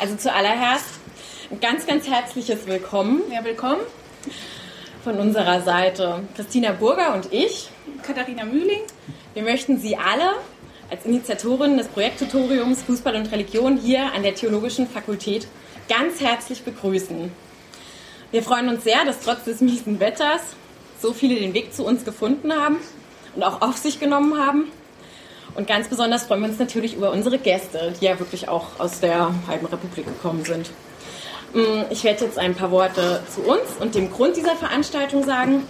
Also zuallererst ein ganz, ganz herzliches Willkommen. Ja, willkommen. Von unserer Seite Christina Burger und ich. Katharina Mühling. Wir möchten Sie alle als Initiatorin des Projekttutoriums Fußball und Religion hier an der Theologischen Fakultät ganz herzlich begrüßen. Wir freuen uns sehr, dass trotz des miesen Wetters so viele den Weg zu uns gefunden haben und auch auf sich genommen haben. Und ganz besonders freuen wir uns natürlich über unsere Gäste, die ja wirklich auch aus der halben Republik gekommen sind. Mm, ich werde jetzt ein paar Worte zu uns und dem Grund dieser Veranstaltung sagen.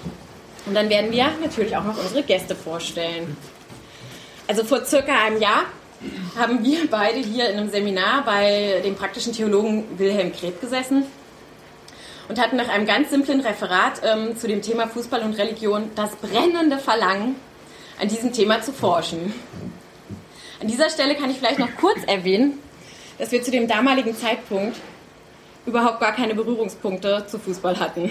Und dann werden wir natürlich auch noch unsere Gäste vorstellen. Also vor circa einem Jahr haben wir beide hier in einem Seminar bei dem praktischen Theologen Wilhelm Kreb gesessen und hatten nach einem ganz simplen Referat ähm, zu dem Thema Fußball und Religion das brennende Verlangen, an diesem Thema zu forschen. An dieser Stelle kann ich vielleicht noch kurz erwähnen, dass wir zu dem damaligen Zeitpunkt überhaupt gar keine Berührungspunkte zu Fußball hatten.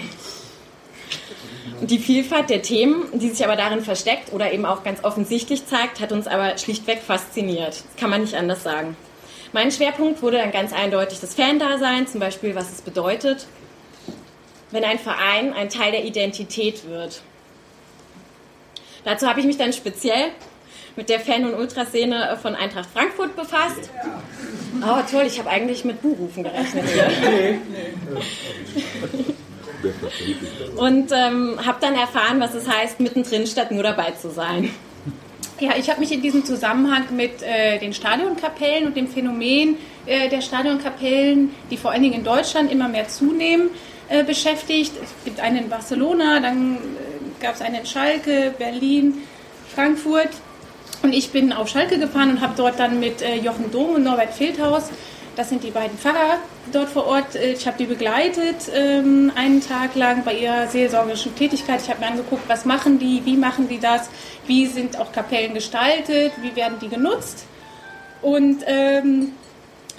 Und die Vielfalt der Themen, die sich aber darin versteckt oder eben auch ganz offensichtlich zeigt, hat uns aber schlichtweg fasziniert. Das kann man nicht anders sagen. Mein Schwerpunkt wurde dann ganz eindeutig das Fan-Dasein, zum Beispiel, was es bedeutet, wenn ein Verein ein Teil der Identität wird. Dazu habe ich mich dann speziell mit der Fan- und Ultraszene von Eintracht Frankfurt befasst. Oh, toll, ich habe eigentlich mit Buhrufen gerechnet hier. Und ähm, habe dann erfahren, was es heißt, mittendrin statt nur dabei zu sein. Ja, ich habe mich in diesem Zusammenhang mit äh, den Stadionkapellen und dem Phänomen äh, der Stadionkapellen, die vor allen Dingen in Deutschland immer mehr zunehmen, äh, beschäftigt. Es gibt einen in Barcelona, dann äh, gab es einen in Schalke, Berlin, Frankfurt. Und ich bin auf Schalke gefahren und habe dort dann mit äh, Jochen Dom und Norbert Feldhaus, das sind die beiden Pfarrer dort vor Ort, äh, ich habe die begleitet ähm, einen Tag lang bei ihrer seelsorgerischen Tätigkeit. Ich habe mir angeguckt, was machen die, wie machen die das, wie sind auch Kapellen gestaltet, wie werden die genutzt. Und ähm,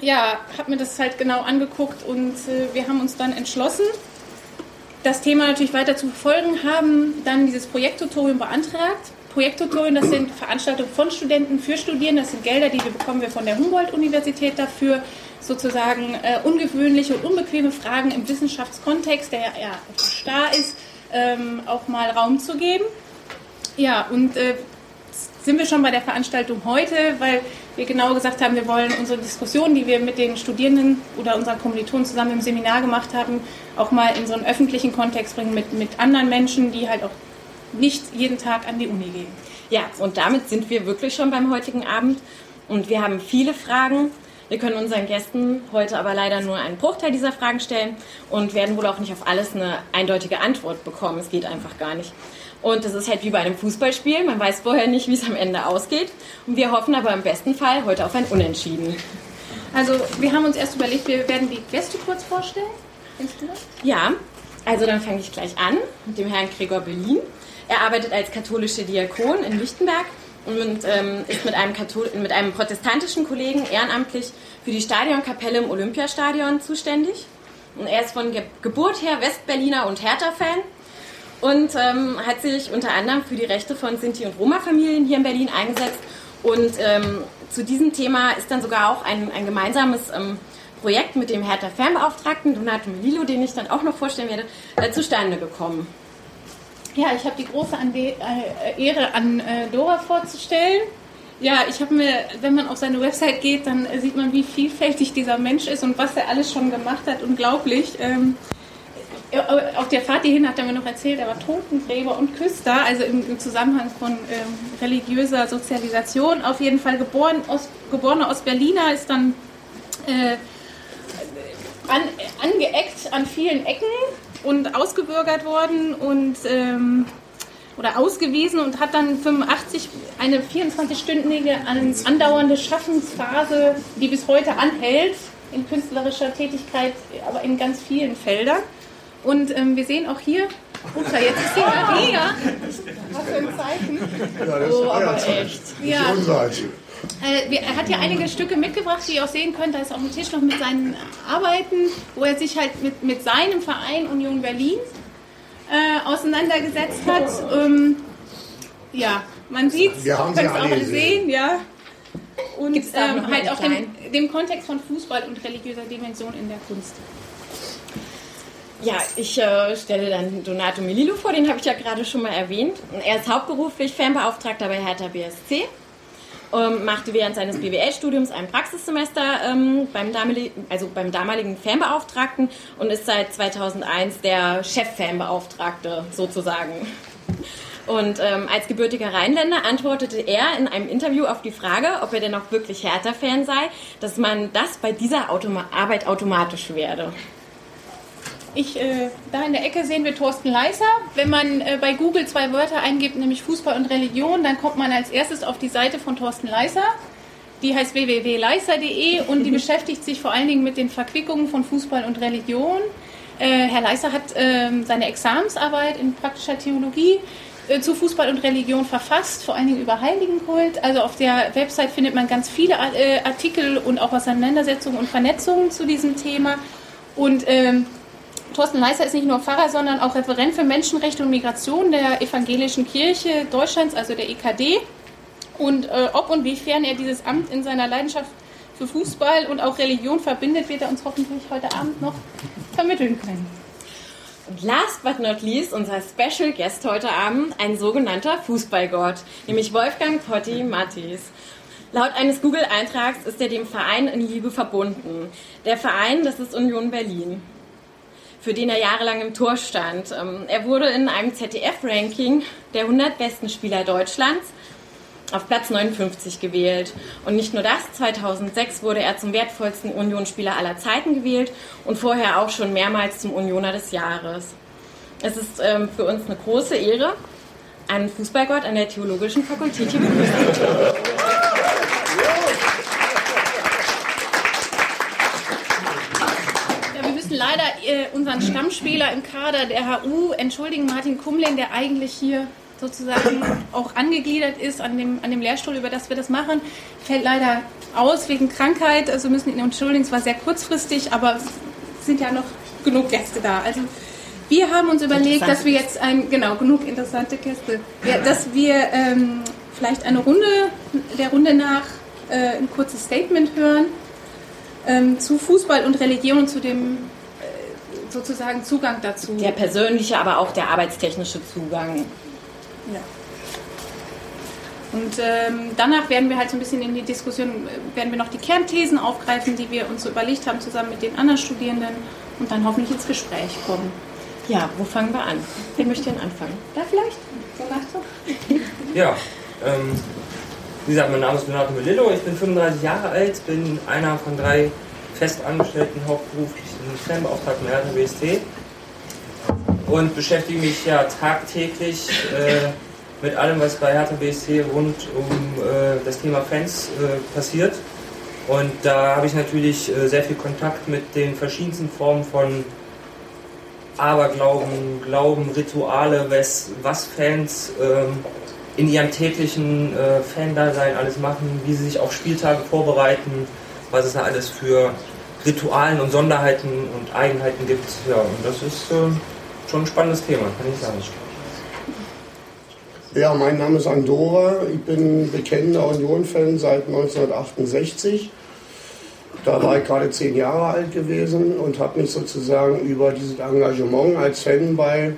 ja, habe mir das halt genau angeguckt und äh, wir haben uns dann entschlossen, das Thema natürlich weiter zu verfolgen, haben dann dieses Projekttutorium beantragt Projekttutorien, das sind Veranstaltungen von Studenten für Studierende, das sind Gelder, die wir bekommen wir von der Humboldt-Universität dafür, sozusagen äh, ungewöhnliche und unbequeme Fragen im Wissenschaftskontext, der ja starr ist, ähm, auch mal Raum zu geben. Ja, und äh, sind wir schon bei der Veranstaltung heute, weil wir genau gesagt haben, wir wollen unsere Diskussion, die wir mit den Studierenden oder unseren Kommilitonen zusammen im Seminar gemacht haben, auch mal in so einen öffentlichen Kontext bringen mit, mit anderen Menschen, die halt auch nicht jeden Tag an die Uni gehen. Ja, und damit sind wir wirklich schon beim heutigen Abend. Und wir haben viele Fragen. Wir können unseren Gästen heute aber leider nur einen Bruchteil dieser Fragen stellen und werden wohl auch nicht auf alles eine eindeutige Antwort bekommen. Es geht einfach gar nicht. Und das ist halt wie bei einem Fußballspiel. Man weiß vorher nicht, wie es am Ende ausgeht. Und wir hoffen aber im besten Fall heute auf ein Unentschieden. Also wir haben uns erst überlegt, wir werden die Gäste kurz vorstellen. Ja, also dann fange ich gleich an mit dem Herrn Gregor Berlin. Er arbeitet als katholischer Diakon in Lichtenberg und ähm, ist mit einem, mit einem protestantischen Kollegen ehrenamtlich für die Stadionkapelle im Olympiastadion zuständig. Und er ist von Ge Geburt her Westberliner und Hertha-Fan und ähm, hat sich unter anderem für die Rechte von Sinti- und Roma-Familien hier in Berlin eingesetzt. Und ähm, zu diesem Thema ist dann sogar auch ein, ein gemeinsames ähm, Projekt mit dem Hertha-Fernbeauftragten Donato Melillo, den ich dann auch noch vorstellen werde, äh, zustande gekommen. Ja, ich habe die große äh, Ehre, an äh, Dora vorzustellen. Ja, ich habe mir, wenn man auf seine Website geht, dann sieht man, wie vielfältig dieser Mensch ist und was er alles schon gemacht hat. Unglaublich. Ähm, äh, auf der Fahrt hierhin hat er mir noch erzählt, er war Totengräber und Küster, also im, Zusammenhang von ähm, religiöser Sozialisation. Auf jeden Fall geboren, Ost, geborener Ostberliner, ist dann äh, an, angeeckt an vielen Ecken und ausgebürgert worden und ähm, oder ausgewiesen und hat dann 85 eine 24-stündige andauernde Schaffensphase, die bis heute anhält in künstlerischer Tätigkeit, aber in ganz vielen Feldern. Und ähm, wir sehen auch hier, Uta, jetzt ist sie Maria. Was für ein Zeichen. Ja, das oh, aber echt. Ja. Äh, er hat ja einige Stücke mitgebracht, die ihr auch sehen könnt. Da ist auch ein Tisch noch mit seinen Arbeiten, wo er sich halt mit, mit seinem Verein Union Berlin äh, auseinandergesetzt hat. Ähm, ja, man sieht es, könnt es auch alle sehen, ja. und ähm, halt auch in dem Kontext von Fußball und religiöser Dimension in der Kunst. Ja, ich äh, stelle dann Donato Melillo vor, den habe ich ja gerade schon mal erwähnt. Er ist hauptberuflich Fanbeauftragter bei Hertha BSC, ähm, machte während seines BWL-Studiums ein Praxissemester ähm, beim, damaligen, also beim damaligen Fanbeauftragten und ist seit 2001 der Chef-Fanbeauftragte sozusagen. Und ähm, als gebürtiger Rheinländer antwortete er in einem Interview auf die Frage, ob er denn auch wirklich Hertha-Fan sei, dass man das bei dieser Automa Arbeit automatisch werde. Ich, äh, da in der Ecke sehen wir Thorsten Leiser. Wenn man äh, bei Google zwei Wörter eingibt, nämlich Fußball und Religion, dann kommt man als erstes auf die Seite von Thorsten Leiser. Die heißt www.leiser.de und die beschäftigt sich vor allen Dingen mit den Verquickungen von Fußball und Religion. Äh, Herr Leiser hat ähm, seine Examensarbeit in praktischer Theologie äh, zu Fußball und Religion verfasst, vor allen Dingen über Heiligenkult. Also auf der Website findet man ganz viele äh, Artikel und auch Auseinandersetzungen und Vernetzungen zu diesem Thema. Und ähm, Thorsten Leiser ist nicht nur Pfarrer, sondern auch Referent für Menschenrechte und Migration der Evangelischen Kirche Deutschlands, also der EKD. Und äh, ob und wiefern er dieses Amt in seiner Leidenschaft für Fußball und auch Religion verbindet, wird er uns hoffentlich heute Abend noch vermitteln können. Und last but not least, unser Special Guest heute Abend, ein sogenannter Fußballgott, nämlich Wolfgang Potti Mattis. Laut eines Google-Eintrags ist er dem Verein in Liebe verbunden. Der Verein, das ist Union Berlin für den er jahrelang im Tor stand. Ähm, er wurde in einem ZDF-Ranking der 100 besten Spieler Deutschlands auf Platz 59 gewählt. Und nicht nur das, 2006 wurde er zum wertvollsten Unionsspieler aller Zeiten gewählt und vorher auch schon mehrmals zum Unioner des Jahres. Es ist ähm, für uns eine große Ehre, einen Fußballgott an der Theologischen Fakultät hier begrüßen zu dürfen. Leider äh, unseren Stammspieler im Kader der HU entschuldigen, Martin Kumling, der eigentlich hier sozusagen auch angegliedert ist an dem, an dem Lehrstuhl, über das wir das machen, fällt leider aus wegen Krankheit. Also müssen ihn entschuldigen. Es war sehr kurzfristig, aber es sind ja noch genug Gäste da. Also wir haben uns überlegt, dass wir jetzt ein, genau, genug interessante Gäste, dass wir ähm, vielleicht eine Runde, der Runde nach äh, ein kurzes Statement hören ähm, zu Fußball und Religion zu dem sozusagen Zugang dazu. Der persönliche, aber auch der arbeitstechnische Zugang. Ja. Und ähm, danach werden wir halt so ein bisschen in die Diskussion, werden wir noch die Kernthesen aufgreifen, die wir uns so überlegt haben, zusammen mit den anderen Studierenden und dann hoffentlich ins Gespräch kommen. Ja, wo fangen wir an? Wer möchte denn anfangen? Da vielleicht? So so. Ja, ähm, wie gesagt, mein Name ist Donato Melillo, ich bin 35 Jahre alt, bin einer von drei festangestellten hauptberuflichen Fanbeauftragten der Hertha und beschäftige mich ja tagtäglich äh, mit allem, was bei Hertha BST rund um äh, das Thema Fans äh, passiert. Und da habe ich natürlich äh, sehr viel Kontakt mit den verschiedensten Formen von Aberglauben, Glauben, Rituale, was, was Fans ähm, in ihrem täglichen äh, Fan-Dasein alles machen, wie sie sich auf Spieltage vorbereiten, was es da alles für Ritualen und Sonderheiten und Eigenheiten gibt. Ja, und das ist äh, schon ein spannendes Thema, kann ich sagen. Ja, mein Name ist Andora. Ich bin bekennender Union-Fan seit 1968. Da war ich gerade zehn Jahre alt gewesen und habe mich sozusagen über dieses Engagement als Fan bei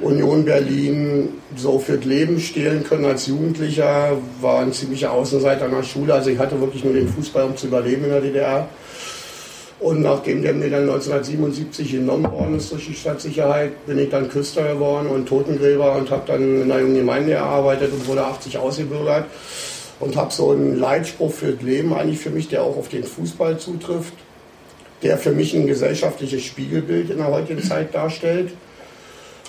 Union Berlin so für das Leben stehlen können als Jugendlicher. War ein ziemlicher Außenseiter an der Schule. Also ich hatte wirklich nur den Fußball, um zu überleben in der DDR. Und nachdem der mir dann 1977 genommen worden ist durch die Stadtsicherheit, bin ich dann Küster geworden und Totengräber und habe dann in einer jungen Gemeinde gearbeitet und wurde 80 ausgebürgert. Und habe so einen Leitspruch für das Leben eigentlich für mich, der auch auf den Fußball zutrifft, der für mich ein gesellschaftliches Spiegelbild in der heutigen Zeit darstellt.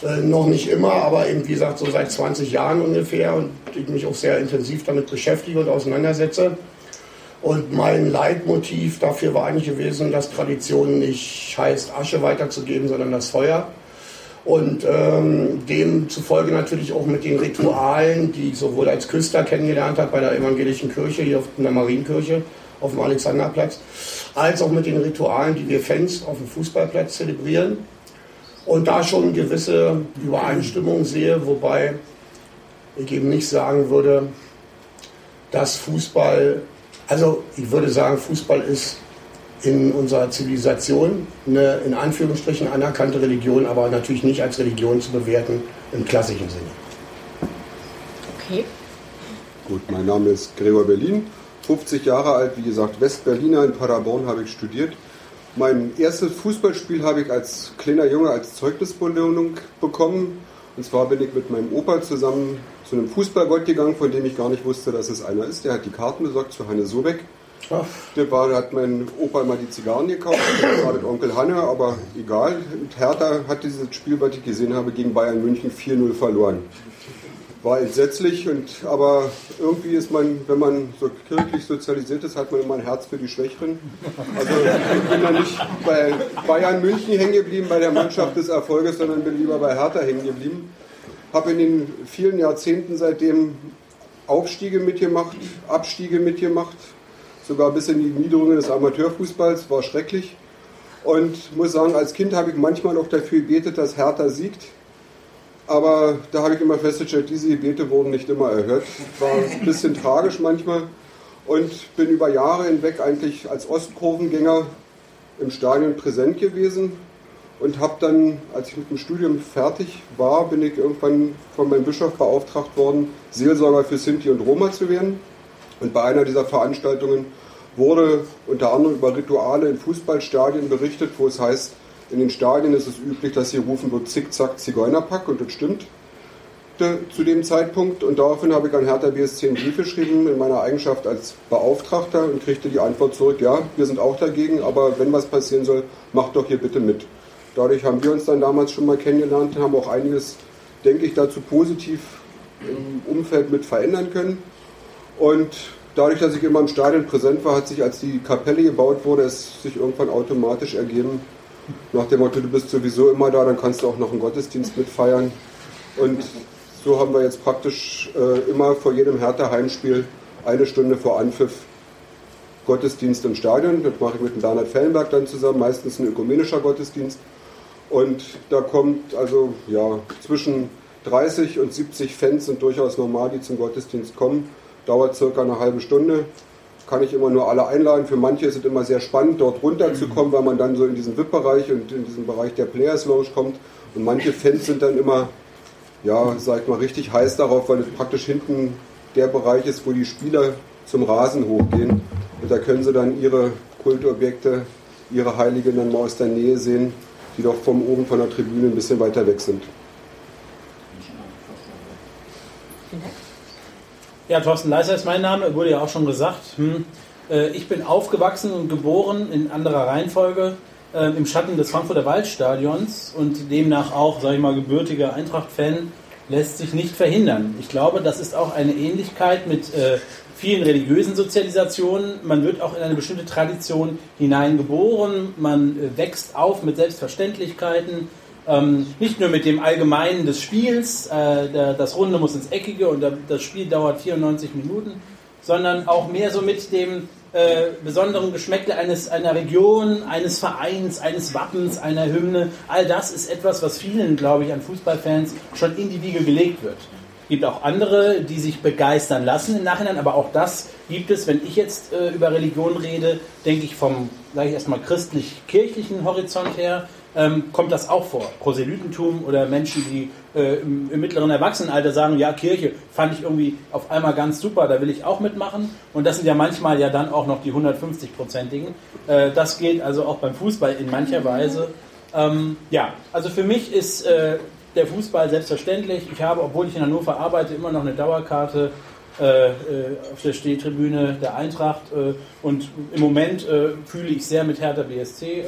Äh, noch nicht immer, aber eben wie gesagt so seit 20 Jahren ungefähr und ich mich auch sehr intensiv damit beschäftige und auseinandersetze. Und mein Leitmotiv dafür war eigentlich gewesen, dass Tradition nicht heißt, Asche weiterzugeben, sondern das Feuer. Und ähm, demzufolge natürlich auch mit den Ritualen, die ich sowohl als Küster kennengelernt habe bei der evangelischen Kirche, hier in der Marienkirche auf dem Alexanderplatz, als auch mit den Ritualen, die wir Fans auf dem Fußballplatz zelebrieren. Und da schon gewisse Übereinstimmung sehe, wobei ich eben nicht sagen würde, dass Fußball Also ich würde sagen, Fußball ist in unserer Zivilisation eine in Anführungsstrichen anerkannte Religion, aber natürlich nicht als Religion zu bewerten im klassischen Sinne. Okay. Gut, mein Name ist Gregor Berlin, 50 Jahre alt, wie gesagt, Westberliner, in Paderborn habe ich studiert. Mein erstes Fußballspiel habe ich als kleiner Junge als Zeugnisbelohnung bekommen. Und zwar bin ich mit meinem Opa zusammen zu einem Fußballgott gegangen, von dem ich gar nicht wusste, dass es einer ist. Der hat die Karten besorgt für Hanne Sobeck. Der war, hat mein Opa immer die Zigarren gekauft, das war mit Onkel Hanne, aber egal. Und Hertha hat dieses Spiel, was ich gesehen habe, gegen Bayern München 4-0 verloren. War entsetzlich, und, aber irgendwie ist man, wenn man so kirchlich sozialisiert ist, hat man immer ein Herz für die Schwächeren. Also ich bin da nicht bei Bayern München hängen geblieben, bei der Mannschaft des Erfolges, sondern bin lieber bei Hertha hängen geblieben. Habe in den vielen Jahrzehnten seitdem Aufstiege mitgemacht, Abstiege mitgemacht, sogar bis in die Niederungen des Amateurfußballs, war schrecklich. Und muss sagen, als Kind habe ich manchmal auch dafür gebetet, dass Hertha siegt. Aber da habe ich immer festgestellt, diese Gebete wurden nicht immer erhört. War ein bisschen tragisch manchmal. Und bin über Jahre hinweg eigentlich als Ostkurvengänger im Stadion präsent gewesen. Und habe dann, als ich mit dem Studium fertig war, bin ich irgendwann von meinem Bischof beauftragt worden, Seelsorger für Sinti und Roma zu werden. Und bei einer dieser Veranstaltungen wurde unter anderem über Rituale in Fußballstadien berichtet, wo es heißt, in den Stadien ist es üblich, dass sie rufen wird Zickzack Zigeunerpack und das stimmt zu dem Zeitpunkt. Und daraufhin habe ich an Hertha BSC einen Brief geschrieben in meiner Eigenschaft als Beauftragter und kriegte die Antwort zurück, ja, wir sind auch dagegen, aber wenn was passieren soll, macht doch hier bitte mit. Dadurch haben wir uns dann damals schon mal kennengelernt und haben auch einiges, denke ich, dazu positiv im Umfeld mit verändern können. Und dadurch, dass ich immer im Stadion präsent war, hat sich, als die Kapelle gebaut wurde, es sich irgendwann automatisch ergeben, nach dem Motto, du bist sowieso immer da, dann kannst du auch noch einen Gottesdienst mitfeiern. Und so haben wir jetzt praktisch äh, immer vor jedem Hertha-Heimspiel eine Stunde vor Anpfiff Gottesdienst im Stadion. Das mache ich mit dem Bernhard Fellenberg dann zusammen, meistens ein ökumenischer Gottesdienst. Und da kommt also ja zwischen 30 und 70 Fans sind durchaus normal, die zum Gottesdienst kommen. Dauert circa eine halbe Stunde. Kann ich immer nur alle einladen. Für manche ist es immer sehr spannend, dort runterzukommen, weil man dann so in diesen VIP-Bereich und in diesen Bereich der Players Lounge kommt. Und manche Fans sind dann immer, ja, sag ich mal, richtig heiß darauf, weil es praktisch hinten der Bereich ist, wo die Spieler zum Rasen hochgehen. Und da können sie dann ihre Kultobjekte, ihre Heiligen dann mal aus der Nähe sehen, die doch vom oben von der Tribüne ein bisschen weiter weg sind. Ja, Thorsten Leiser ist mein Name, wurde ja auch schon gesagt. Hm. Äh, ich bin aufgewachsen und geboren in anderer Reihenfolge äh, im Schatten des Frankfurter Waldstadions und demnach auch, sage ich mal, gebürtiger Eintracht-Fan lässt sich nicht verhindern. Ich glaube, das ist auch eine Ähnlichkeit mit äh, vielen religiösen Sozialisationen. Man wird auch in eine bestimmte Tradition hineingeboren, man äh, wächst auf mit Selbstverständlichkeiten, ähm, nicht nur mit dem Allgemeinen des Spiels, äh, das Runde muss ins Eckige und das Spiel dauert 94 Minuten, sondern auch mehr so mit dem äh, besonderen Geschmäckle eines, einer Region, eines Vereins, eines Wappens, einer Hymne. All das ist etwas, was vielen, glaube ich, an Fußballfans schon in die Wiege gelegt wird. Gibt auch andere, die sich begeistern lassen im Nachhinein, aber auch das gibt es, wenn ich jetzt äh, über Religion rede, denke ich vom, sage ich erstmal, christlich-kirchlichen Horizont her, ähm, kommt das auch vor. Proselytentum oder Menschen, die äh, im, im, mittleren Erwachsenenalter sagen, ja, Kirche fand ich irgendwie auf einmal ganz super, da will ich auch mitmachen. Und das sind ja manchmal ja dann auch noch die 150-prozentigen. Äh, das gilt also auch beim Fußball in mancher Weise. Ähm, ja, also für mich ist äh, der Fußball selbstverständlich. Ich habe, obwohl ich in Hannover arbeite, immer noch eine Dauerkarte äh, äh, auf der Stehtribüne der Eintracht äh, und im Moment äh, fühle ich sehr mit Hertha BSC.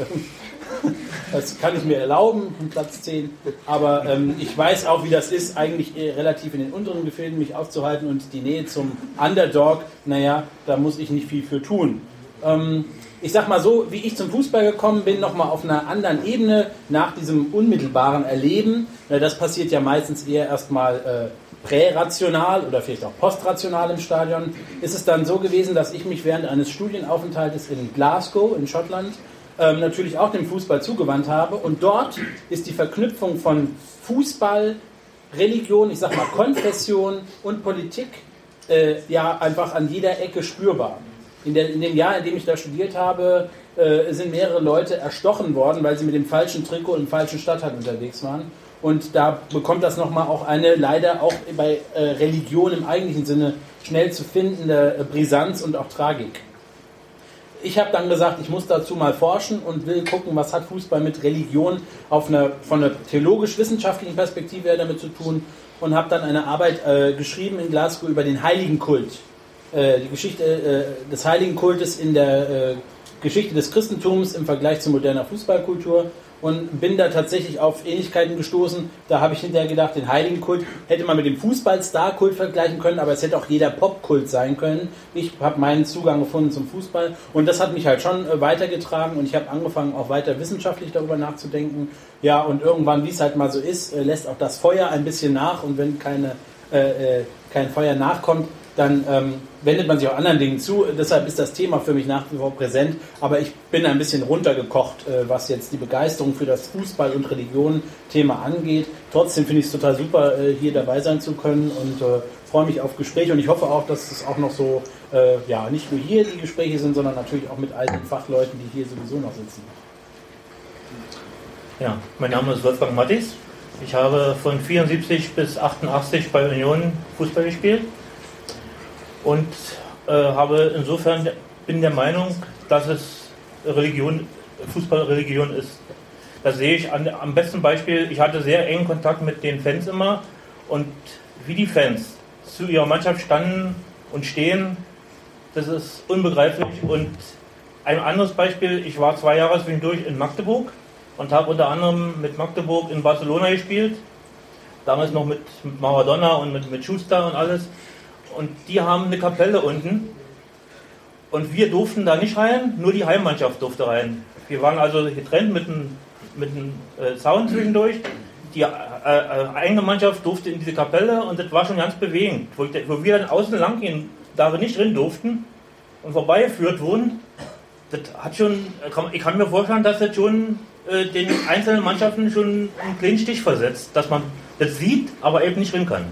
das kann ich mir erlauben, Platz 10. Aber ähm, ich weiß auch, wie das ist, eigentlich relativ in den unteren Gefilden mich aufzuhalten und die Nähe zum Underdog, naja, da muss ich nicht viel für tun. Ähm, ich sag mal so, wie ich zum Fußball gekommen bin, nochmal auf einer anderen Ebene nach diesem unmittelbaren Erleben. Das passiert ja meistens eher erstmal äh, prärational oder vielleicht auch postrational im Stadion. Ist es dann so gewesen, dass ich mich während eines Studienaufenthaltes in Glasgow in Schottland ähm, natürlich auch dem Fußball zugewandt habe. Und dort ist die Verknüpfung von Fußball, Religion, ich sag mal Konfession und Politik äh, ja einfach an jeder Ecke spürbar. In, der, in dem Jahr, in dem ich da studiert habe, äh, sind mehrere Leute erstochen worden, weil sie mit dem falschen Trikot im falschen Stadtteil unterwegs waren. Und da bekommt das nochmal auch eine leider auch bei äh, Religion im eigentlichen Sinne schnell zu findende äh, Brisanz und auch Tragik. Ich habe dann gesagt, ich muss dazu mal forschen und will gucken, was hat Fußball mit Religion auf einer, von einer theologisch-wissenschaftlichen Perspektive damit zu tun und habe dann eine Arbeit äh, geschrieben in Glasgow über den Heiligenkult. Äh, die Geschichte äh, des Heiligenkultes in der äh, Geschichte des Christentums im Vergleich zu moderner Fußballkultur und bin da tatsächlich auf Ähnlichkeiten gestoßen. Da habe ich hinterher gedacht, den Heiligenkult hätte man mit dem Fußball-Star-Kult vergleichen können, aber es hätte auch jeder Popkult sein können. Ich habe meinen Zugang gefunden zum Fußball und das hat mich halt schon äh, weitergetragen und ich habe angefangen, auch weiter wissenschaftlich darüber nachzudenken. Ja, und irgendwann, wie es halt mal so ist, äh, lässt auch das Feuer ein bisschen nach und wenn keine, äh, kein Feuer nachkommt, dann ähm, wendet man sich auch anderen Dingen zu. Deshalb ist das Thema für mich nach wie vor präsent. Aber ich bin ein bisschen runtergekocht, äh, was jetzt die Begeisterung für das Fußball- und Religion-Thema angeht. Trotzdem finde ich es total super, äh, hier dabei sein zu können und äh, freue mich auf Gespräche. Und ich hoffe auch, dass es auch noch so, ja, nicht nur hier die Gespräche sind, sondern natürlich auch mit all den Fachleuten, die hier sowieso noch sitzen. Ja, mein Name ist Wolfgang Mattis. Ich habe von 74 bis 88 bei Union Fußball gespielt und äh, habe insofern bin der Meinung, dass es Religion, Fußballreligion ist. Das sehe ich an, am besten Beispiel. Ich hatte sehr engen Kontakt mit den Fans immer und wie die Fans zu ihrer Mannschaft standen und stehen, das ist unbegreiflich. Und ein anderes Beispiel, ich war zwei Jahre zwischendurch in Magdeburg und habe unter anderem mit Magdeburg in Barcelona gespielt. Damals noch mit, mit Maradona und mit, mit Schuster und alles und die haben eine Kapelle unten und wir durften da nicht rein, nur die Heimmannschaft durfte rein. Wir waren also getrennt mit einem, mit einem äh, Zaun zwischendurch. Die äh, äh, eigene Mannschaft durfte in diese Kapelle und das war schon ganz bewegend. Wo, wo wir dann außen lang gehen, da wir nicht drin durften und vorbeigeführt wurden, das hat schon, ich kann mir vorstellen, dass das schon äh, den einzelnen Mannschaften schon einen kleinen Stich versetzt, dass man das sieht, aber eben nicht drin kann.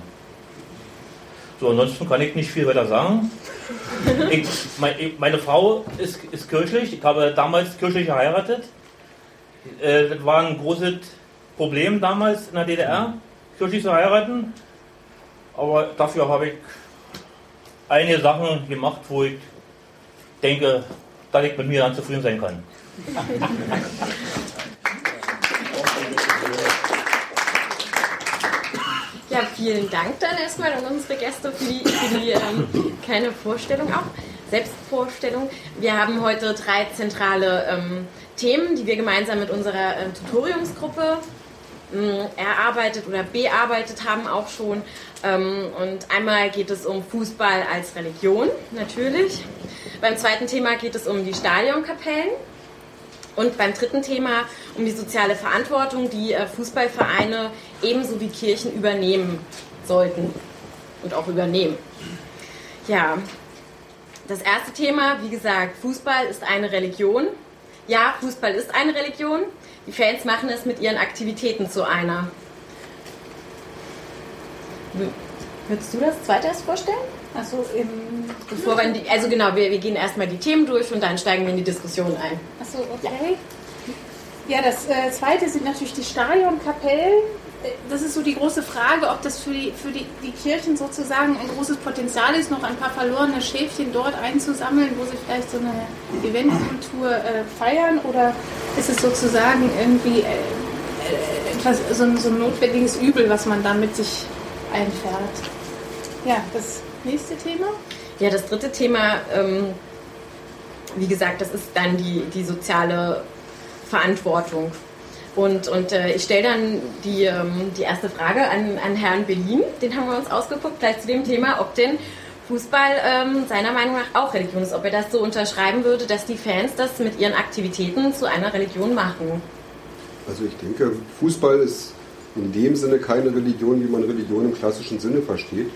So, ansonsten kann ich nicht viel weiter sagen. Ich, meine Frau ist, ist, kirchlich. Ich habe damals kirchlich geheiratet. Äh, das war ein großes Problem damals in der DDR, kirchlich zu heiraten. Aber dafür habe ich einige Sachen gemacht, wo ich denke, dass ich mit mir dann zufrieden sein kann. Ja, vielen Dank dann erstmal an unsere Gäste für die, für die ähm, kleine Vorstellung auch, Selbstvorstellung. Wir haben heute drei zentrale ähm, Themen, die wir gemeinsam mit unserer äh, Tutoriumsgruppe ähm, erarbeitet oder bearbeitet haben auch schon. Ähm, und einmal geht es um Fußball als Religion, natürlich. Beim zweiten Thema geht es um die Stadionkapellen. Und beim dritten Thema um die soziale Verantwortung, die äh, Fußballvereine ebenso wie Kirchen übernehmen sollten und auch übernehmen. Ja, das erste Thema, wie gesagt, Fußball ist eine Religion. Ja, Fußball ist eine Religion. Die Fans machen es mit ihren Aktivitäten zu einer. Würdest du das zweite erst vorstellen? Achso, Bevor wir die, also genau, wir, wir gehen erstmal die Themen durch und dann steigen wir in die Diskussion ein. Achso, okay. Ja, ja das äh, zweite sind natürlich die Stadionkapellen. Das ist so die große Frage, ob das für die, für die, die Kirchen sozusagen ein großes Potenzial ist, noch ein paar verlorene Schäfchen dort einzusammeln, wo sie vielleicht so eine Eventkultur äh, feiern, oder ist es sozusagen irgendwie äh, äh etwas, so, so ein notwendiges Übel, was man da mit sich einfährt? Ja, das nächste Thema? Ja, das dritte Thema, ähm, wie gesagt, das ist dann die, die soziale Verantwortung. Und, und äh, ich stelle dann die, ähm, die erste Frage an, an Herrn Berlin, den haben wir uns ausgeguckt, gleich zu dem Thema, ob denn Fußball ähm, seiner Meinung nach auch Religion ist, ob er das so unterschreiben würde, dass die Fans das mit ihren Aktivitäten zu einer Religion machen. Also ich denke, Fußball ist in dem Sinne keine Religion, wie man Religion im klassischen Sinne versteht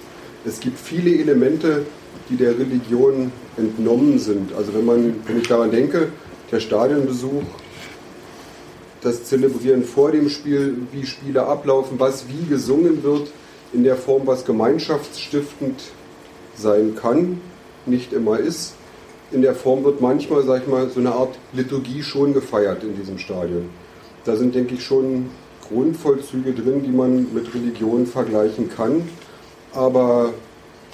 es gibt viele Elemente, die der Religion entnommen sind. Also wenn, man, wenn ich daran denke, der Stadionbesuch, das Zelebrieren vor dem Spiel, wie Spiele ablaufen, was wie gesungen wird, in der Form, was gemeinschaftsstiftend sein kann, nicht immer ist. in der Form wird manchmal, sag ich mal, so eine Art Liturgie schon gefeiert in diesem Stadion. Da sind, denke ich, schon Grundvollzüge drin, die man mit Religion vergleichen kann. Aber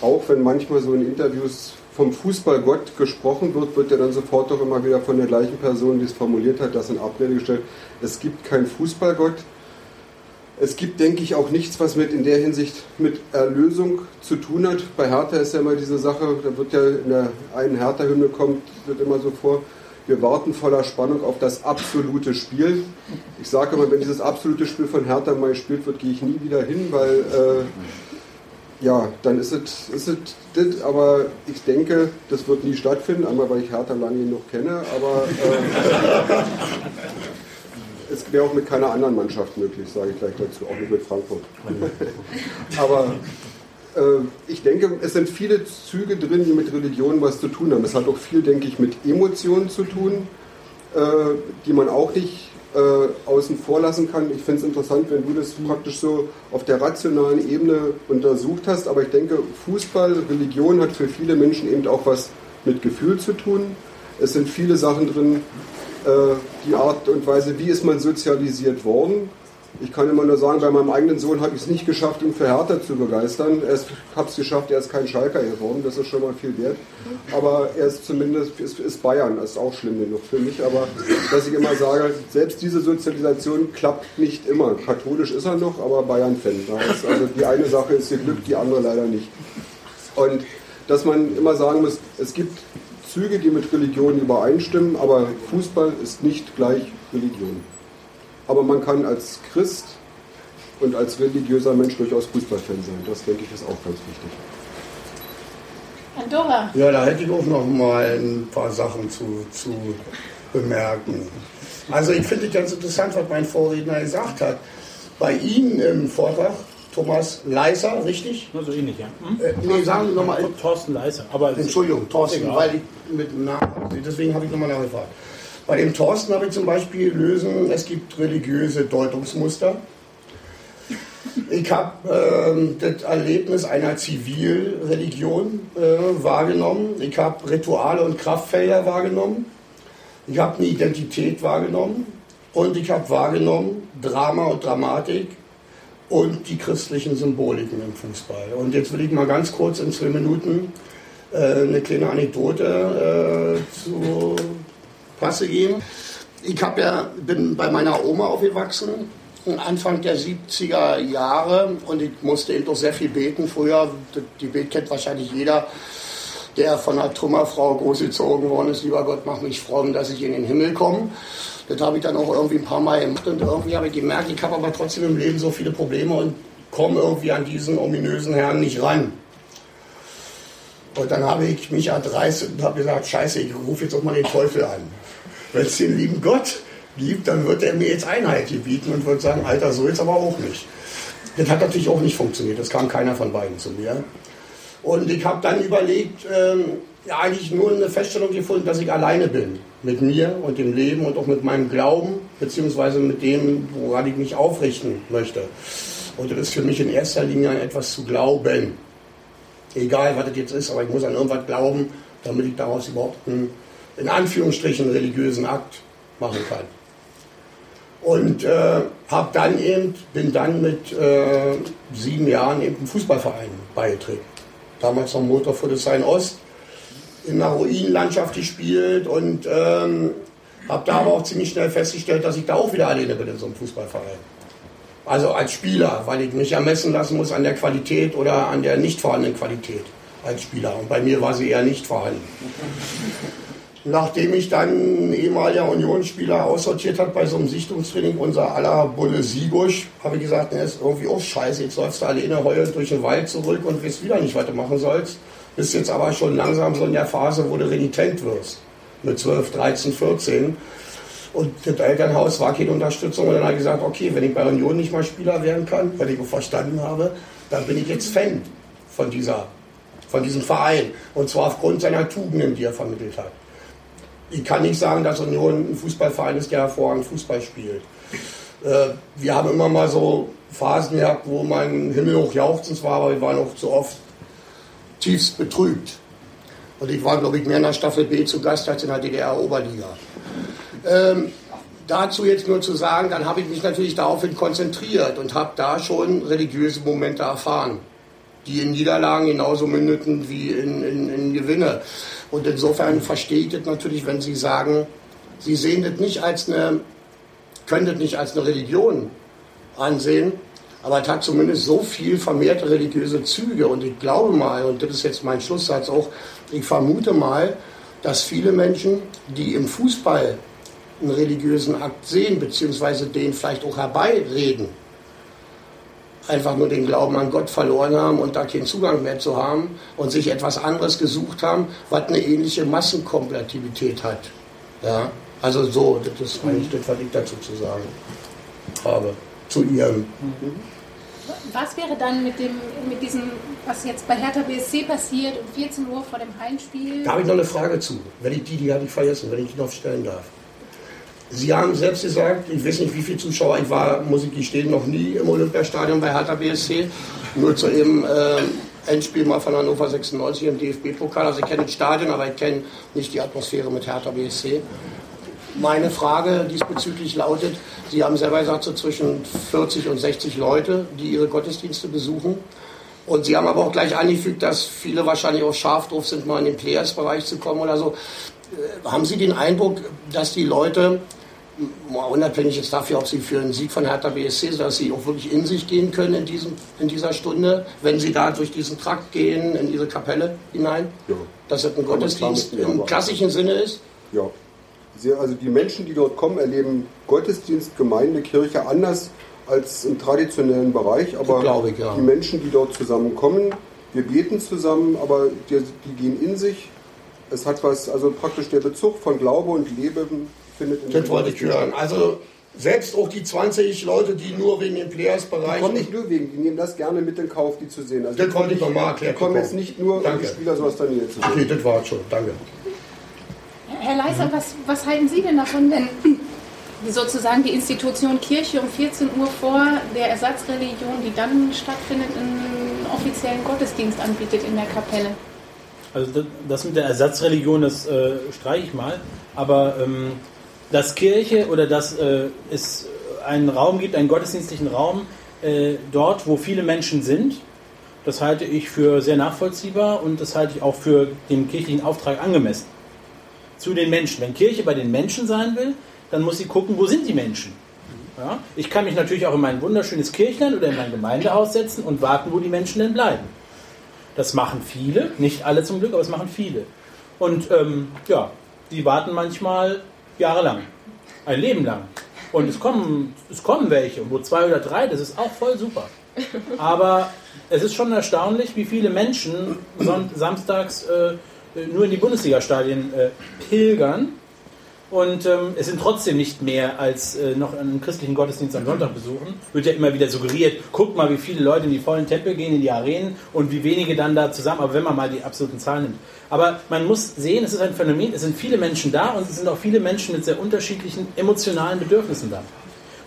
auch wenn manchmal so in Interviews vom Fußballgott gesprochen wird, wird ja dann sofort doch immer wieder von der gleichen Person, die es formuliert hat, das in Abrede gestellt. Es gibt keinen Fußballgott. Es gibt, denke ich, auch nichts, was mit in der Hinsicht mit Erlösung zu tun hat. Bei Hertha ist ja immer diese Sache, da wird ja in der einen Hertha-Hymne kommt, wird immer so vor, wir warten voller Spannung auf das absolute Spiel. Ich sage immer, wenn dieses absolute Spiel von Hertha mal gespielt wird, gehe ich nie wieder hin, weil äh, ja, dann ist es, ist das, aber ich denke, das wird nie stattfinden, einmal weil ich Hertha lange genug kenne, aber äh, es wäre auch mit keiner anderen Mannschaft möglich, sage ich gleich dazu, auch nicht mit Frankfurt. aber äh, ich denke, es sind viele Züge drin, die mit Religion was zu tun haben. Es hat auch viel, denke ich, mit Emotionen zu tun, äh, die man auch nicht äh, außen vor lassen kann. Ich finde es interessant, wenn du das praktisch so auf der rationalen Ebene untersucht hast, aber ich denke, Fußball, Religion hat für viele Menschen eben auch was mit Gefühl zu tun. Es sind viele Sachen drin, äh, die Art und Weise, wie ist man sozialisiert worden ich kann immer nur sagen, bei meinem eigenen Sohn habe ich es nicht geschafft, ihn für Hertha zu begeistern. Ich habe es geschafft, er ist kein Schalker geworden, das ist schon mal viel wert. Aber er ist zumindest, ist, ist Bayern, das ist auch schlimm genug für mich. Aber dass ich immer sage, selbst diese Sozialisation klappt nicht immer. Katholisch ist er noch, aber Bayern-Fan. Also die eine Sache ist geglückt, die andere leider nicht. Und dass man immer sagen muss, es gibt Züge, die mit Religion übereinstimmen, aber Fußball ist nicht gleich Religion. Aber man kann als Christ und als religiöser Mensch durchaus Fußballfan sein. Das denke ich ist auch ganz wichtig. Andorra. Ja, da hätte ich auch noch mal ein paar Sachen zu, zu bemerken. Also ich finde es ganz interessant, was mein Vorredner gesagt hat. Bei Ihnen im Vortrag, Thomas Leiser, richtig? Nur so ähnlich, ja. Hm? Äh, nee, sagen Sie nochmal. Thorsten Leiser. Aber Entschuldigung, Thorsten, weil ich mit dem Namen, deswegen habe ich nochmal nachgefragt. Bei dem Thorsten habe ich zum Beispiel lösen, es gibt religiöse Deutungsmuster. Ich habe ähm, das Erlebnis einer Zivilreligion äh, wahrgenommen. Ich habe Rituale und Kraftfelder wahrgenommen. Ich habe eine Identität wahrgenommen. Und ich habe wahrgenommen Drama und Dramatik und die christlichen Symboliken im Fußball. Und jetzt will ich mal ganz kurz in zwei Minuten äh, eine kleine Anekdote äh, zu Passe geben. Ich hab ja, bin bei meiner Oma aufgewachsen, Anfang der 70er Jahre und ich musste eben doch sehr viel beten früher. Die Bet kennt wahrscheinlich jeder, der von einer Trümmerfrau großgezogen worden ist. Lieber Gott, mach mich fromm, dass ich in den Himmel komme. Das habe ich dann auch irgendwie ein paar Mal gemacht und irgendwie habe ich gemerkt, ich habe aber trotzdem im Leben so viele Probleme und komme irgendwie an diesen ominösen Herrn nicht ran. Und dann habe ich mich erdreistet und habe gesagt, scheiße, ich rufe jetzt auch mal den Teufel an. Wenn es den lieben Gott gibt, dann wird er mir jetzt Einheit gebieten und wird sagen, Alter, so jetzt aber auch nicht. Das hat natürlich auch nicht funktioniert. Das kam keiner von beiden zu mir. Und ich habe dann überlegt, ähm, ja, eigentlich nur eine Feststellung gefunden, dass ich alleine bin. Mit mir und dem Leben und auch mit meinem Glauben, beziehungsweise mit dem, woran ich mich aufrichten möchte. Und das ist für mich in erster Linie an etwas zu glauben. Egal, was das jetzt ist, aber ich muss an irgendwas glauben, damit ich daraus überhaupt einen in Anführungsstrichen religiösen Akt machen kann. Und äh, hab dann eben, bin dann mit äh, sieben Jahren eben im Fußballverein beigetreten. Damals noch Motor für Sein Ost, in einer Ruinenlandschaft gespielt und ähm, habe da aber auch ziemlich schnell festgestellt, dass ich da auch wieder alleine bin in so einem Fußballverein. Also als Spieler, weil ich mich ermessen lassen muss an der Qualität oder an der nicht vorhandenen Qualität als Spieler. Und bei mir war sie eher nicht vorhanden. Nachdem ich dann ehemaliger Unionsspieler aussortiert hat bei so einem Sichtungstraining, unser aller Bulle Sigusch, habe ich gesagt, ne, ist irgendwie auch scheiße, jetzt läufst du alleine heulend durch den Wald zurück und wirst wieder nicht weitermachen sollst. Bist jetzt aber schon langsam so in der Phase, wo du renitent wirst. Mit 12, 13, 14. Und das Elternhaus war keine Unterstützung. Und dann habe ich gesagt, okay, wenn ich bei Union nicht mal Spieler werden kann, weil ich verstanden habe, dann bin ich jetzt Fan von, dieser, von diesem Verein. Und zwar aufgrund seiner Tugenden, die er vermittelt hat ich kann nicht sagen, dass Union ein Fußballverein ist, der hervorragend Fußball spielt. Äh, wir haben immer mal so Phasen gehabt, wo mein Himmel hoch jauchzend war, aber wir waren auch zu oft tiefst betrübt. Und ich war, glaube ich, mehr in der Staffel B zu Gast als in der DDR-Oberliga. Ähm, dazu jetzt nur zu sagen, dann habe ich mich natürlich daraufhin konzentriert und habe da schon religiöse Momente erfahren, die in Niederlagen genauso mündeten wie in, in, in Gewinne. Und insofern verstehe ich das natürlich, wenn Sie sagen, Sie sehen das nicht als eine, können das nicht als eine Religion ansehen, aber es hat zumindest so viel vermehrte religiöse Züge. Und ich glaube mal, und das ist jetzt mein Schlusssatz auch, ich vermute mal, dass viele Menschen, die im Fußball einen religiösen Akt sehen, beziehungsweise den vielleicht auch herbeireden, einfach nur den Glauben an Gott verloren haben und da keinen Zugang mehr zu haben und sich etwas anderes gesucht haben, was eine ähnliche Massenkompatibilität hat. Ja, also so, das ist eigentlich das, was ich dazu zu sagen habe, zu ihrem. Was wäre dann mit, dem, mit diesem, was jetzt bei Hertha BSC passiert, um 14 Uhr vor dem Heimspiel? Da habe ich noch eine Frage zu, wenn ich die, die habe ich vergessen, wenn ich die noch stellen darf. Sie haben selbst gesagt, ich weiß nicht, wie viele Zuschauer, ich war, muss ich gestehen, noch nie im Olympiastadion bei Hertha BSC, nur zu eben äh, Endspiel mal von Hannover 96 im DFB-Pokal. Also ich kenne das Stadion, aber ich kenne nicht die Atmosphäre mit Hertha BSC. Meine Frage diesbezüglich lautet, Sie haben selber gesagt, so zwischen 40 und 60 Leute, die Ihre Gottesdienste besuchen. Und Sie haben aber auch gleich angefügt, dass viele wahrscheinlich auch scharf drauf sind, mal in den Players-Bereich zu kommen oder so. Äh, haben Sie den Eindruck, dass die Leute, unabhängig jetzt dafür, ob sie für einen Sieg von Hertha BSC dass sie auch wirklich in sich gehen können in, diesem, in dieser Stunde, wenn sie da durch diesen Trakt gehen, in ihre Kapelle hinein? Ja. Dass das ein Gottesdienst im klassischen Sinne ist? Ja. Sie, also die Menschen, die dort kommen, erleben Gottesdienst, Gemeinde, Kirche anders als im traditionellen Bereich. Aber ich, ja. die Menschen, die dort zusammenkommen, wir beten zusammen, aber die, die gehen in sich. Es hat was, also praktisch der Bezug von Glaube und Leben findet wollte ich hören. Also selbst auch die 20 Leute, die nur wegen dem Die Players-Bereich... kommen nicht nur wegen, die nehmen das gerne mit in Kauf, die zu sehen. Also Das die kommen wollte ich nicht- noch mal erklärt Die kommen jetzt nicht nur, um Danke. die Spieler so aus der Nähe zu sehen. Okay, das war es schon. Danke. Herr Leiser, was, was halten Sie denn davon, wenn sozusagen die Institution Kirche um 14 Uhr vor der Ersatzreligion, die dann stattfindet, einen offiziellen Gottesdienst anbietet in der Kapelle? Also das- das mit der Ersatzreligion, das äh, streiche ich mal. Aber ähm, dass Kirche oder dass äh, es einen Raum gibt, einen gottesdienstlichen Raum, äh, dort, wo viele Menschen sind, das halte ich für sehr nachvollziehbar und das halte ich auch für den kirchlichen Auftrag angemessen. Zu den Menschen. Wenn Kirche bei den Menschen sein will, dann muss sie gucken, wo sind die Menschen. Ja? Ich kann mich natürlich auch in mein wunderschönes Kirchlein oder in mein Gemeindehaus setzen und warten, wo die Menschen denn bleiben. Das machen viele, nicht alle zum Glück, aber es machen viele. Und ähm, ja, die warten manchmal jahrelang, ein Leben lang. Und es kommen, es kommen welche, wo zwei oder drei, das ist auch voll super. Aber es ist schon erstaunlich, wie viele Menschen samstags äh, nur in die Bundesliga-Stadien äh, pilgern. Und ähm, es sind trotzdem nicht mehr als äh, noch einen christlichen Gottesdienst am Sonntag besuchen. Wird ja immer wieder suggeriert, guckt mal, wie viele Leute in die vollen Tempel gehen, in die Arenen und wie wenige dann da zusammen, aber wenn man mal die absoluten Zahlen nimmt. Aber man muss sehen, es ist ein Phänomen, es sind viele Menschen da und es sind auch viele Menschen mit sehr unterschiedlichen emotionalen Bedürfnissen da.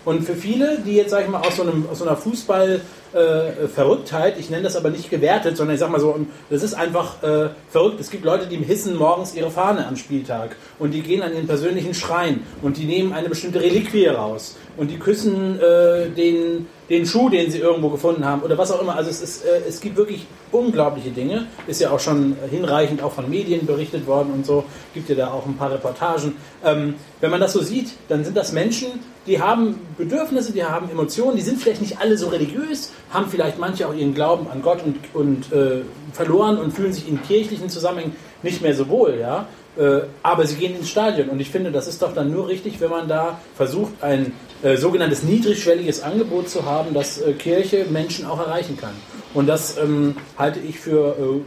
Und für viele, die jetzt, sag ich mal, aus so, einem, aus so einer Fußball-Verrücktheit, ich nenne das aber nicht gewertet, sondern ich sag mal so, das ist einfach äh, verrückt. Es gibt Leute, die hissen morgens ihre Fahne am Spieltag und die gehen an ihren persönlichen Schrein und die nehmen eine bestimmte Reliquie raus und die küssen äh, den, den Schuh, den sie irgendwo gefunden haben oder was auch immer. Also es, ist, äh, es gibt wirklich unglaubliche Dinge. Ist ja auch schon hinreichend auch von Medien berichtet worden und so. Gibt ja da auch ein paar Reportagen. Ähm, wenn man das so sieht, dann sind das Menschen, die haben Bedürfnisse, die haben Emotionen, die sind vielleicht nicht alle so religiös, haben vielleicht manche auch ihren Glauben an Gott und, und äh, verloren und fühlen sich in kirchlichen Zusammenhängen nicht mehr so wohl, ja. Äh, aber sie gehen ins Stadion und ich finde, das ist doch dann nur richtig, wenn man da versucht, ein äh, sogenanntes niedrigschwelliges Angebot zu haben, das äh, Kirche Menschen auch erreichen kann. Und das ähm, halte ich für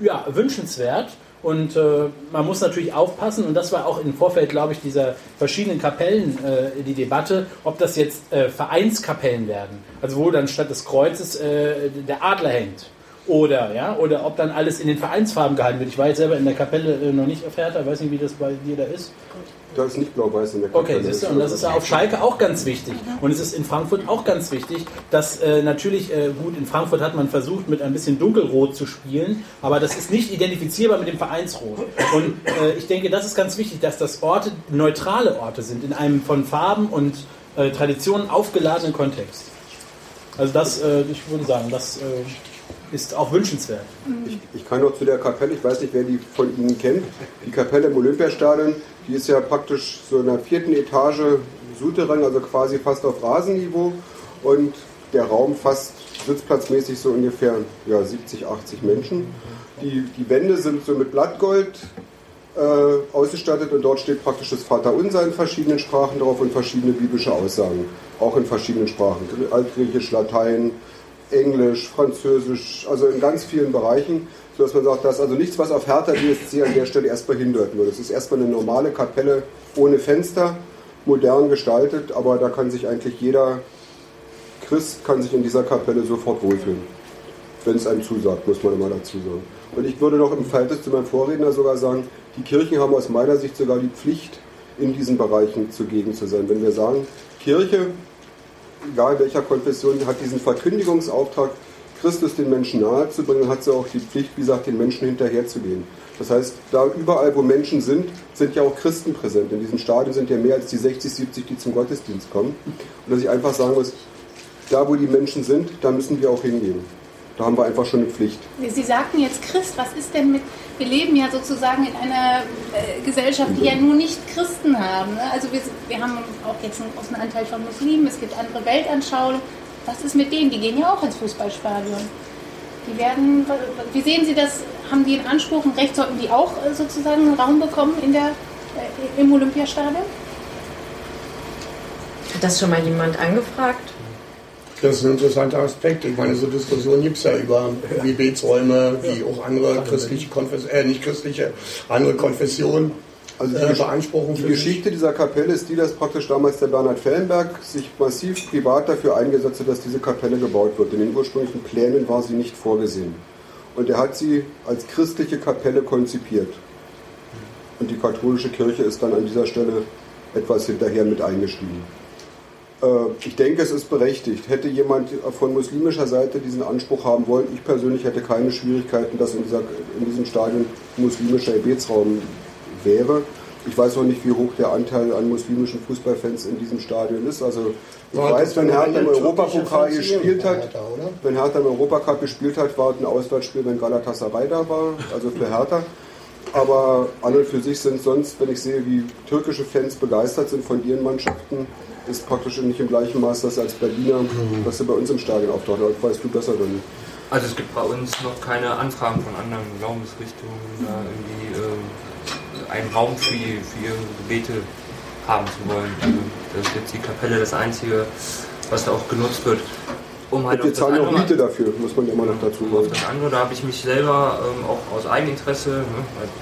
äh, ja, wünschenswert. Und äh, man muss natürlich aufpassen, und das war auch im Vorfeld, glaube ich, dieser verschiedenen Kapellen äh, die Debatte, ob das jetzt Vereinskapellen werden, also wo dann statt des Kreuzes der Adler hängt. Oder, ja, oder ob dann alles in den Vereinsfarben gehalten wird. Ich war jetzt selber in der Kapelle äh, noch nicht Hertha, weiß nicht, wie das bei dir da ist. Da ist nicht blau-weiß in der Kapelle. Okay, siehst du, und das ist auf Schalke auch ganz wichtig. Und es ist in Frankfurt auch ganz wichtig, dass äh, natürlich, äh, gut, in Frankfurt hat man versucht, mit ein bisschen Dunkelrot zu spielen, aber das ist nicht identifizierbar mit dem Vereinsrot. Und äh, ich denke, das ist ganz wichtig, dass das Orte neutrale Orte sind, in einem von Farben und äh, Traditionen aufgeladenen Kontext. Also das, äh, ich würde sagen, das äh, ist auch wünschenswert. Ich, ich kann noch zu der Kapelle, ich weiß nicht, wer die von Ihnen kennt. Die Kapelle im Olympiastadion, die ist ja praktisch so in der vierten Etage Souterrain, also quasi fast auf Rasenniveau. Und der Raum fast sitzplatzmäßig so ungefähr ja, 70, 80 Menschen. Die, die Wände sind so mit Blattgold äh, ausgestattet und dort steht praktisch das Vaterunser in verschiedenen Sprachen drauf und verschiedene biblische Aussagen, auch in verschiedenen Sprachen, Altgriechisch, Latein, Englisch, Französisch, also in ganz vielen Bereichen, sodass man sagt, das ist also nichts, was auf Hertha BSC an der Stelle erstmal hindeuten würde. Es ist erstmal eine normale Kapelle ohne Fenster, modern gestaltet, aber da kann sich eigentlich jeder Christ kann sich in dieser Kapelle sofort wohlfühlen. Wenn es einem zusagt, muss man immer dazu sagen. Und ich würde noch im Verhältnis zu meinem Vorredner sogar sagen, die Kirchen haben aus meiner Sicht sogar die Pflicht, in diesen Bereichen zugegen zu sein. Wenn wir sagen, Kirche, egal welcher Konfession, hat diesen Verkündigungsauftrag, Christus den Menschen nahezubringen, hat sie auch die Pflicht, wie gesagt, den Menschen hinterherzugehen. Das heißt, da überall, wo Menschen sind, sind ja auch Christen präsent. In diesem Stadion sind ja mehr als die 60, 70, die zum Gottesdienst kommen. Und dass ich einfach sagen muss, da wo die Menschen sind, da müssen wir auch hingehen. Da haben wir einfach schon eine Pflicht. Sie sagten jetzt Christ, was ist denn mit, wir leben ja sozusagen in einer äh, Gesellschaft, die ja nur nicht Christen haben. Ne? Also wir, wir haben auch jetzt einen großen Anteil von Muslimen, es gibt andere Weltanschauungen. Was ist mit denen? Die gehen ja auch ins Fußballstadion. Die werden, wie sehen Sie das? Haben die einen Anspruch, ein Recht, sollten die auch äh, sozusagen einen Raum bekommen in der, äh, im Olympiastadion? Hat das schon mal jemand angefragt? Das ist ein interessanter Aspekt. Ich meine, so Diskussionen gibt es ja über Gebetsräume, wie auch andere christliche Konfessionen, äh, nicht christliche, andere Konfessionen Also die, äh, die. Geschichte dieser Kapelle ist die, dass praktisch damals der Bernhard Fellenberg sich massiv privat dafür eingesetzt hat, dass diese Kapelle gebaut wird. In den ursprünglichen Plänen war sie nicht vorgesehen. Und er hat sie als christliche Kapelle konzipiert. Und die katholische Kirche ist dann an dieser Stelle etwas hinterher mit eingestiegen. Äh, Ich denke, es ist berechtigt. Hätte jemand von muslimischer Seite diesen Anspruch haben wollen, ich persönlich hätte keine Schwierigkeiten, dass in, dieser, in diesem Stadion muslimischer Gebetsraum wäre. Ich weiß auch nicht, wie hoch der Anteil an muslimischen Fußballfans in diesem Stadion ist. Also ich Ja, weiß, wenn Hertha im Europapokal gespielt hat, Hertha, wenn Hertha im Europacup gespielt hat, war es ein Auswärtsspiel, wenn Galatasaray da war, also für Hertha. Aber an und für sich sind sonst, wenn ich sehe, wie türkische Fans begeistert sind von ihren Mannschaften, ist praktisch nicht im gleichen Maß das als Berliner, was sie bei uns im Stadion auftaucht. Das weißt du besser dann. Also es gibt bei uns noch keine Anfragen von anderen Glaubensrichtungen, da irgendwie ähm, einen Raum für, für ihre Gebete haben zu wollen. Also das ist jetzt die Kapelle das Einzige, was da auch genutzt wird. Um halt Und wir das zahlen auch Miete dafür, muss man immer noch dazu sagen. das andere, da habe ich mich selber ähm, auch aus Eigeninteresse, ne,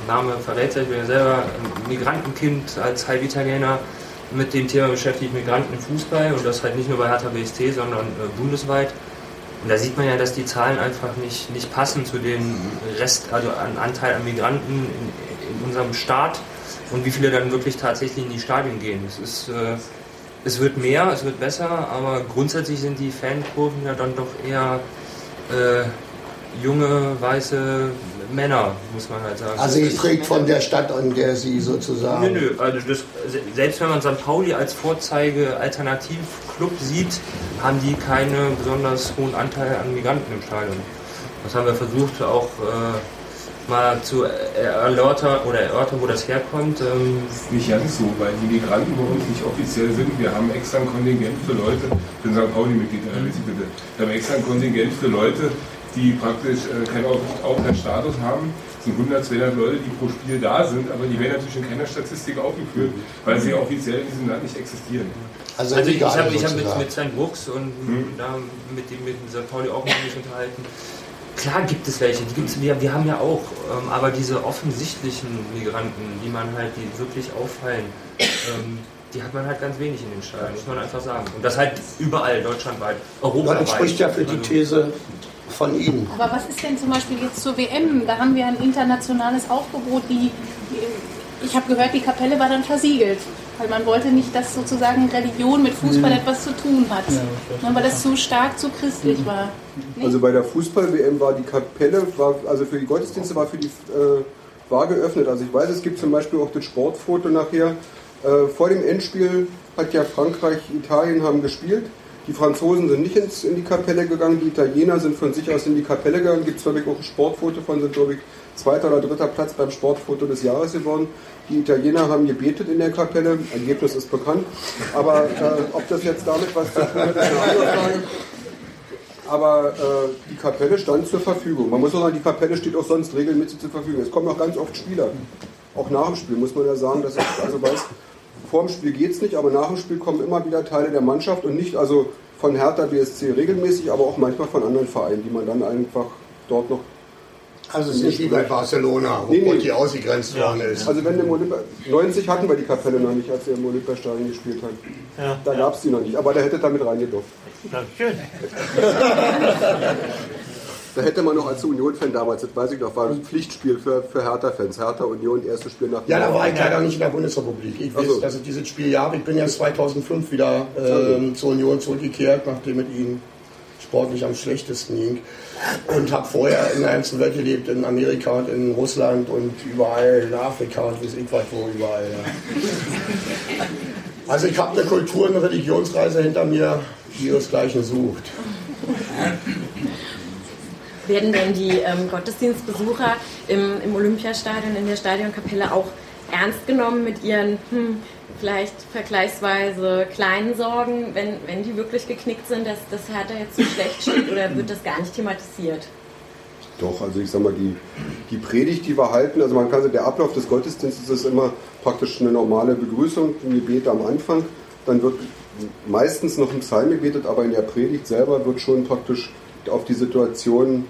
Name verrät ja, ich bin ja selber ein Migrantenkind als Halbitaliener mit dem Thema beschäftigt, Migranten im Fußball und das halt nicht nur bei Hertha BST, sondern äh, bundesweit. Und da sieht man ja, dass die Zahlen einfach nicht, nicht passen zu dem Rest, also an Anteil an Migranten in, in unserem Staat und wie viele dann wirklich tatsächlich in die Stadien gehen. Es ist äh, es wird mehr, es wird besser, aber grundsätzlich sind die Fankurven ja dann doch eher äh, junge, weiße Männer, muss man halt sagen. Also ich trägt von der Stadt, an der sie sozusagen. Nö, nö, also das, selbst wenn man St. Pauli als Vorzeige-Alternativclub sieht, haben die keinen besonders hohen Anteil an Migranten im Stadion. Das haben wir versucht auch äh, mal zu erläutern oder erörtern, wo das herkommt. Ähm, Nicht ganz so, weil die Migranten bei uns nicht offiziell sind. Wir haben extra ein Kontingent für Leute, ich bin St. Pauli-Mitglied, äh, Sie bitte. Wir haben extra ein Kontingent für Leute, die praktisch äh, keinen Auf- Aufenthaltsstatus haben. Es sind 100, 200 Leute, die pro Spiel da sind, aber die werden natürlich in keiner Statistik aufgeführt, weil sie offiziell in diesem Land nicht existieren. Also, Also ich, ich habe hab mit, mit Sven Brooks und da mit dem mit St. Pauli auch mal mich unterhalten. Klar gibt es welche, die gibt's, wir, wir haben ja auch, ähm, aber diese offensichtlichen Migranten, die man halt, die wirklich auffallen, ähm, die hat man halt ganz wenig in den Stadien, muss man einfach sagen. Und das halt überall, deutschlandweit, europaweit. das spricht ja für die Also- These von Ihnen. Aber was ist denn zum Beispiel jetzt zur WM? Da haben wir ein internationales Aufgebot, die, die ich habe gehört, die Kapelle war dann versiegelt, weil man wollte nicht, dass sozusagen Religion mit Fußball Mhm. etwas zu tun hat, Ja, ne, weil das zu stark zu christlich Mhm. war. Nee? Also bei der Fußball-WM war die Kapelle, war, also für die Gottesdienste war für die äh, war geöffnet. Also ich weiß, es gibt zum Beispiel auch das Sportfoto nachher. Äh, vor dem Endspiel hat ja Frankreich, Italien haben gespielt. Die Franzosen sind nicht ins, in die Kapelle gegangen, die Italiener sind von sich aus in die Kapelle gegangen. Gibt es glaube ich auch ein Sportfoto von, sind glaube ich zweiter oder dritter Platz beim Sportfoto des Jahres geworden. Die Italiener haben gebetet in der Kapelle, Ergebnis ist bekannt. Aber äh, ob das jetzt damit was zu tun hat, ist eine andere Frage. Aber äh, die Kapelle stand zur Verfügung. Man muss auch sagen, die Kapelle steht auch sonst regelmäßig zur Verfügung. Es kommen auch ganz oft Spieler. Auch nach dem Spiel muss man ja sagen, dass ich also weiß, vor dem Spiel geht es nicht, aber nach dem Spiel kommen immer wieder Teile der Mannschaft und nicht also von Hertha BSC regelmäßig, aber auch manchmal von anderen Vereinen, die man dann einfach dort noch. Also es ist nicht wie bei Barcelona, wo Nee, nee. die ausgegrenzt worden ist. Also wenn im Olympia 90 hatten wir die Kapelle noch nicht, als er im Olympiastadion gespielt hat. Ja, Da gab es die noch nicht, aber der hätte damit reingedurft. ja, schön. Da hätte man noch als Union-Fan damals, das weiß ich noch, war ein Pflichtspiel für, für Hertha-Fans. Hertha Union, erstes Spiel nach Ja, da war ich leider nicht in der Bundesrepublik. Ich Ach weiß, dass ich dieses Spiel ja habe. Ich bin ja 2005 wieder ähm, zur Union zurückgekehrt, nachdem es ihnen sportlich am schlechtesten ging. Und habe vorher in der ganzen Welt gelebt, in Amerika und in Russland und überall in Afrika und wie ich weit wo überall. Ja. Also ich habe eine Kultur- und Religionsreise hinter mir, die ihresgleichen sucht. Werden denn die ähm, Gottesdienstbesucher im, im Olympiastadion, in der Stadionkapelle auch ernst genommen mit ihren hm, vielleicht vergleichsweise kleinen Sorgen, wenn, wenn die wirklich geknickt sind, dass das Hertha jetzt so schlecht steht oder wird das gar nicht thematisiert? Doch, also ich sag mal, die, die Predigt, die wir halten, also man kann der Ablauf des Gottesdienstes ist immer praktisch eine normale Begrüßung, ein Gebet am Anfang, dann wird meistens noch ein Psalm gebetet, aber in der Predigt selber wird schon praktisch auf die Situation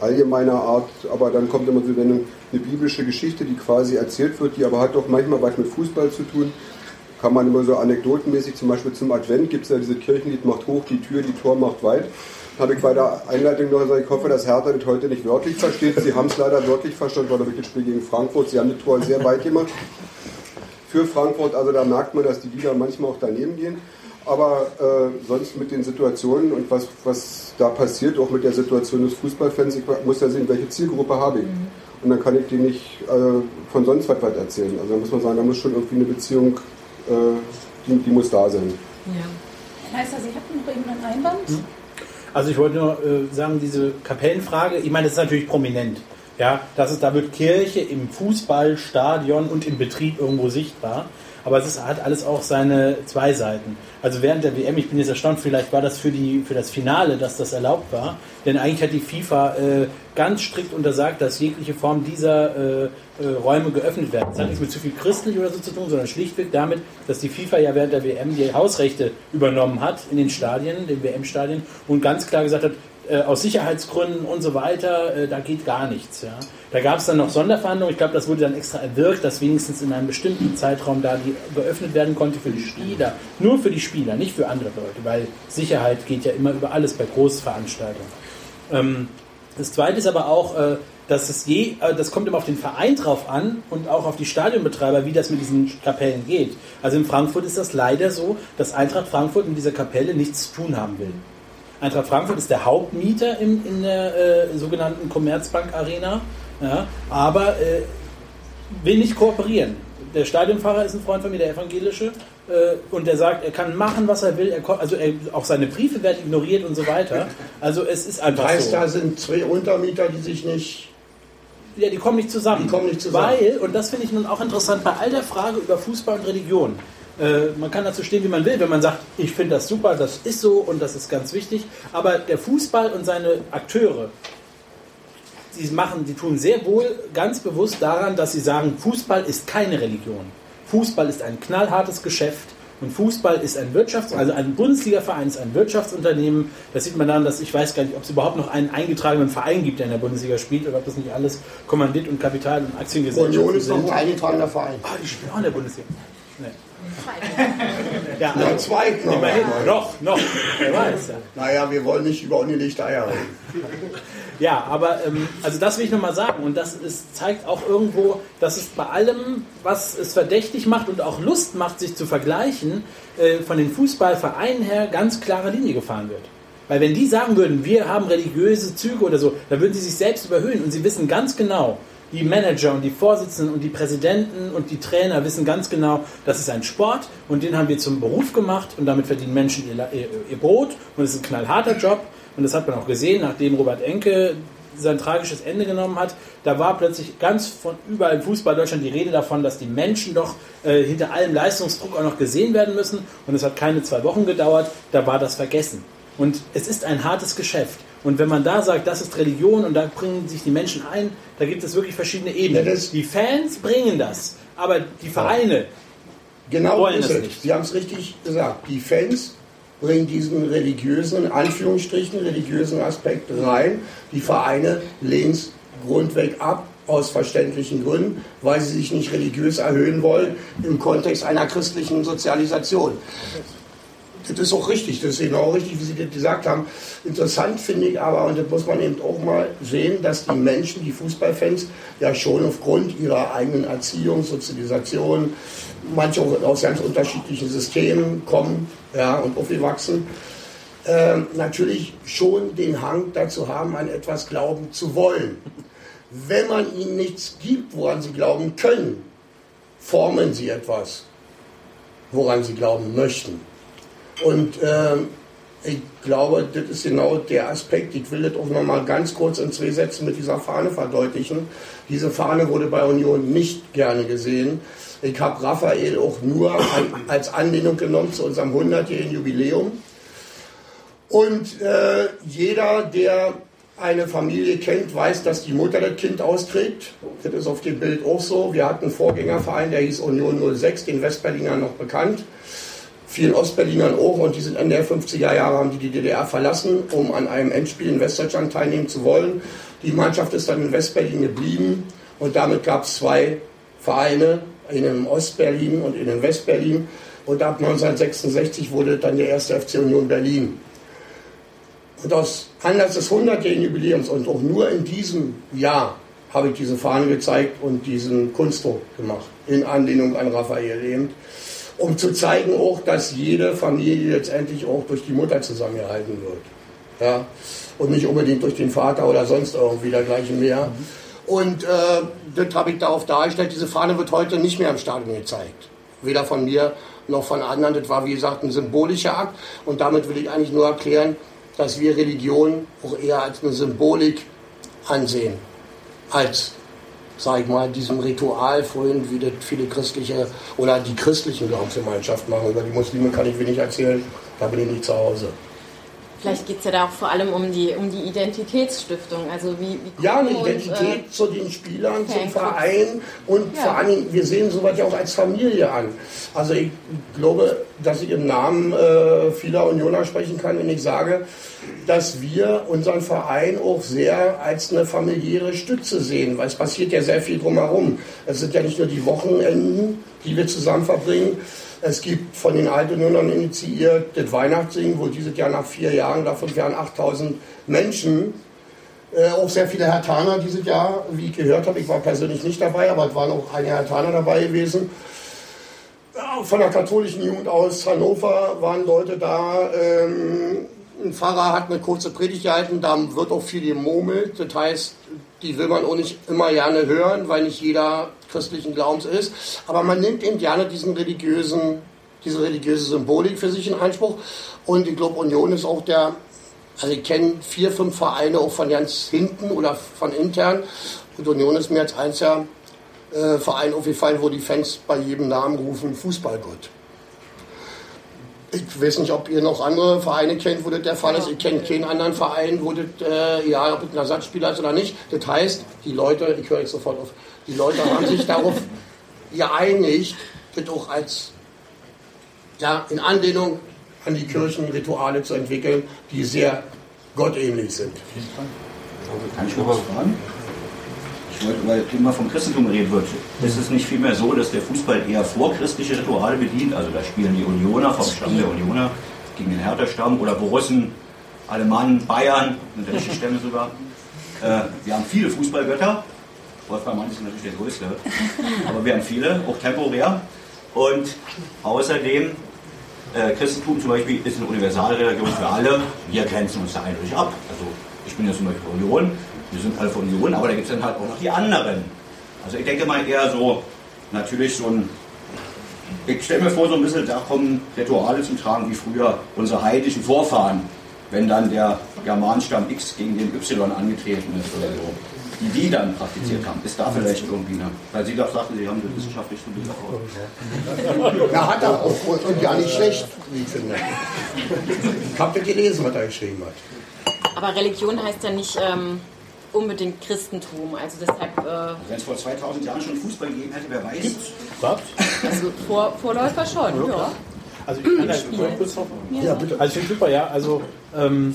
allgemeiner Art, aber dann kommt immer so eine, biblische Geschichte, die quasi erzählt wird, die aber hat auch manchmal was mit Fußball zu tun. Kann man immer so anekdotenmäßig, zum Beispiel zum Advent gibt es ja diese Kirchenlied, macht hoch die Tür, die Tor macht weit. Habe ich bei der Einleitung noch gesagt, ich hoffe, dass Hertha das heute nicht wörtlich versteht. Sie haben es leider wörtlich verstanden, weil das Spiel gegen Frankfurt, sie haben das Tor sehr weit gemacht für Frankfurt. Also da merkt man, dass die Liga manchmal auch daneben gehen. Aber äh, sonst mit den Situationen und was, was da passiert, auch mit der Situation des Fußballfans, ich muss ja sehen, welche Zielgruppe habe ich. Und dann kann ich dir nicht äh, von sonst was, was erzählen. Also da muss man sagen, da muss schon irgendwie eine Beziehung, die, die muss da sein. Ja. Herr Leister, Sie hatten noch eben einen Einwand? Also ich wollte nur äh, sagen, diese Kapellenfrage, ich meine, das ist natürlich prominent. Ja, das ist, da wird Kirche im Fußballstadion und im Betrieb irgendwo sichtbar. Aber es ist, hat alles auch seine zwei Seiten. Also während der WM, ich bin jetzt erstaunt, vielleicht war das für, die, für das Finale, dass das erlaubt war. Denn eigentlich hat die FIFA äh, ganz strikt untersagt, dass jegliche Form dieser äh, äh, Räume geöffnet werden. Das hat nichts mit zu viel christlich oder so zu tun, sondern schlichtweg damit, dass die FIFA ja während der WM die Hausrechte übernommen hat in den Stadien, den WM-Stadien, und ganz klar gesagt hat, äh, aus Sicherheitsgründen und so weiter, äh, da geht gar nichts. Ja. Da gab es dann noch Sonderverhandlungen, ich glaube, das wurde dann extra erwirkt, dass wenigstens in einem bestimmten Zeitraum da die geöffnet werden konnte für die Spieler. Nur für die Spieler, nicht für andere Leute, weil Sicherheit geht ja immer über alles bei Großveranstaltungen. Ähm, das zweite ist aber auch, äh, dass es je, äh, das kommt immer auf den Verein drauf an und auch auf die Stadionbetreiber, wie das mit diesen Kapellen geht. Also in Frankfurt ist das leider so, dass Eintracht Frankfurt in dieser Kapelle nichts zu tun haben will. Eintracht Frankfurt ist der Hauptmieter im, in der äh, sogenannten Commerzbank Arena, ja, aber äh, will nicht kooperieren. Der Stadionfahrer ist ein Freund von mir, der evangelische, äh, und der sagt, er kann machen, was er will, er, also er, auch seine Briefe werden ignoriert und so weiter. Also es ist einfach Heißt, so. da sind zwei Untermieter, die sich nicht. Ja, die kommen nicht zusammen. Die kommen nicht zusammen. Weil, und das finde ich nun auch interessant, bei all der Frage über Fußball und Religion, äh, man kann dazu stehen, wie man will, wenn man sagt, ich finde das super, das ist so und das ist ganz wichtig, aber der Fußball und seine Akteure, die machen, die tun sehr wohl ganz bewusst daran, dass sie sagen, Fußball ist keine Religion. Fußball ist ein knallhartes Geschäft und Fußball ist ein Wirtschafts-, also ein Bundesliga-Verein ist ein Wirtschaftsunternehmen. Das sieht man daran, dass ich weiß gar nicht, ob es überhaupt noch einen eingetragenen Verein gibt, der in der Bundesliga spielt oder ob das nicht alles Kommandit und Kapital- und Aktiengesellschaften Union ist noch sind. ein eingetragener Verein. Ah, die spielen auch in der Bundesliga. Nee. Ja, also, zweit noch. immerhin, noch, noch, wer weiß. Ja. Naja, wir wollen nicht über ungelegte Eier reden. Ja, aber ähm, also das will ich nochmal sagen und das ist, zeigt auch irgendwo, dass es bei allem, was es verdächtig macht und auch Lust macht, sich zu vergleichen, äh, von den Fußballvereinen her ganz klare Linie gefahren wird. Weil wenn die sagen würden, wir haben religiöse Züge oder so, dann würden sie sich selbst überhöhen und sie wissen ganz genau, die Manager und die Vorsitzenden und die Präsidenten und die Trainer wissen ganz genau, das ist ein Sport und den haben wir zum Beruf gemacht und damit verdienen Menschen ihr, ihr, ihr Brot und es ist ein knallharter Job und das hat man auch gesehen, nachdem Robert Enke sein tragisches Ende genommen hat, da war plötzlich ganz von überall im Fußball Deutschland die Rede davon, dass die Menschen doch äh, hinter allem Leistungsdruck auch noch gesehen werden müssen und es hat keine zwei Wochen gedauert, da war das vergessen. Und es ist ein hartes Geschäft. Und wenn man da sagt, das ist Religion und da bringen sich die Menschen ein, da gibt es wirklich verschiedene Ebenen. Ja, das- die Fans bringen das, aber die Vereine, Genau Wollen es. nicht. Sie haben es richtig gesagt. Die Fans bringen diesen religiösen, in Anführungsstrichen, religiösen Aspekt rein. Die Vereine lehnen es grundweg ab, aus verständlichen Gründen, weil sie sich nicht religiös erhöhen wollen im Kontext einer christlichen Sozialisation. Das ist auch richtig, das ist genau richtig, wie Sie das gesagt haben. Interessant finde ich aber, und das muss man eben auch mal sehen, dass die Menschen, die Fußballfans, ja schon aufgrund ihrer eigenen Erziehung, Sozialisation, manche auch aus ganz unterschiedlichen Systemen kommen ja, und aufgewachsen, ähm, natürlich schon den Hang dazu haben, an etwas glauben zu wollen. Wenn man ihnen nichts gibt, woran sie glauben können, formen sie etwas, woran sie glauben möchten. Und ähm, ich glaube, das ist genau der Aspekt. Ich will das auch noch mal ganz kurz in zwei Sätzen mit dieser Fahne verdeutlichen. Diese Fahne wurde bei Union nicht gerne gesehen. Ich habe Raphael auch nur als Anlehnung genommen zu unserem 100-jährigen Jubiläum. Und äh, jeder, der eine Familie kennt, weiß, dass die Mutter das Kind austrägt. Das ist auf dem Bild auch so. Wir hatten einen Vorgängerverein, der hieß Union 06, den Westberlinern noch bekannt. Vielen Ostberlinern auch und die sind Ende der 50er Jahre haben die die DDR verlassen, um an einem Endspiel in Westdeutschland teilnehmen zu wollen. Die Mannschaft ist dann in Westberlin geblieben und damit gab es zwei Vereine, in Ostberlin und in Westberlin. Und ab 1966 wurde dann der erste FC Union Berlin. Und aus Anlass des 100-jährigen Jubiläums und auch nur in diesem Jahr habe ich diese Fahne gezeigt und diesen Kunstdruck gemacht, in Anlehnung an Raphael eben, um zu zeigen auch, dass jede Familie letztendlich auch durch die Mutter zusammengehalten wird. Ja? Und nicht unbedingt durch den Vater oder sonst irgendwie dergleichen mehr. Und äh, das habe ich darauf dargestellt. Diese Fahne wird heute nicht mehr im Stadion gezeigt. Weder von mir noch von anderen. Das war, wie gesagt, ein symbolischer Akt. Und damit will ich eigentlich nur erklären, dass wir Religion auch eher als eine Symbolik ansehen. Als, sag ich mal, diesem Ritual vorhin, wie das viele christliche oder die christlichen Glaubensgemeinschaften machen. Über die Muslime kann ich wenig erzählen, da bin ich nicht zu Hause. Vielleicht geht es ja da auch vor allem um die, um die Identitätsstiftung. Also wie, wie Ja, eine gucken und, Identität äh, zu den Spielern, zum Fanclubs. Verein und Ja. vor Dingen, wir sehen sowas ja auch als Familie an. Also ich glaube, dass ich im Namen äh, vieler Unioner sprechen kann, wenn ich sage, dass wir unseren Verein auch sehr als eine familiäre Stütze sehen, weil es passiert ja sehr viel drumherum. Es sind ja nicht nur die Wochenenden, die wir zusammen verbringen, es gibt von den Altunionern initiiert das Weihnachtssingen, wo dieses Jahr nach vier Jahren, fünf Jahren 8000 Menschen äh, auch sehr viele Hertaner dieses Jahr, wie ich gehört habe. Ich war persönlich nicht dabei, aber es waren auch einige Hertaner dabei gewesen. Ja, Von der katholischen Jugend aus Hannover waren Leute da. Ähm, ein Pfarrer hat eine kurze Predigt gehalten, da wird auch viel gemurmelt. Das heißt, die will man auch nicht immer gerne hören, weil nicht jeder christlichen Glaubens ist. Aber man nimmt eben gerne diesen religiösen, diese religiöse Symbolik für sich in Anspruch. Und ich glaube, Union ist auch der also ich kenne vier, fünf Vereine auch von ganz hinten oder von intern. Und Union ist mir als einziger äh, Verein aufgefallen, wo die Fans bei jedem Namen rufen, Fußballgott. Ich weiß nicht, ob ihr noch andere Vereine kennt, wo das der Fall ist. Ich kenne keinen anderen Verein, wo das, äh, ja, ob es ein Ersatzspieler ist oder nicht. Das heißt, die Leute, ich höre jetzt sofort auf, die Leute haben sich darauf geeinigt, das auch als, ja, in Anlehnung an die Kirchenrituale zu entwickeln, die sehr gottähnlich sind. Kann ich noch was fragen? Ich wollte, weil immer vom Christentum reden wird, ist es nicht vielmehr so, dass der Fußball eher vorchristliche Rituale bedient? Also da spielen die Unioner vom Stamm der Unioner gegen den Hertha-Stamm oder Borussen, Alemannen, Bayern, sind der Stämme sogar. Äh, wir haben viele Fußballgötter. Wolfgang Mann ist natürlich der größte. Aber wir haben viele, auch temporär. Und außerdem, äh, Christentum zum Beispiel ist eine Universalreligion für alle. Wir grenzen uns da eindeutig ab. Also ich bin ja zum Beispiel Union, wir sind alle von Union, aber da gibt es dann halt auch noch die anderen. Also ich denke mal eher so, natürlich so ein, ich stelle mir vor, so ein bisschen, da kommen Rituale zum Tragen wie früher unsere heidnischen Vorfahren, wenn dann der Germanstamm X gegen den Y angetreten ist oder so die die dann praktiziert haben. Ist da vielleicht irgendwie eine, weil Sie doch sagten, Sie haben das wissenschaftlich studiert. Ja, hat er auch und ja nicht schlecht, wie ich finde. Ich habe gelesen, was er geschrieben hat. Aber Religion heißt ja nicht ähm, unbedingt Christentum. Also deshalb. Äh, Wenn es vor 2000 Jahren schon Fußball gegeben hätte, wer weiß. Was? Also vor, Vorläufer schon, Ja, ja. Also ich kann da kurz drauf. Ja, bitte. Also ich finde super, ja. Also ähm,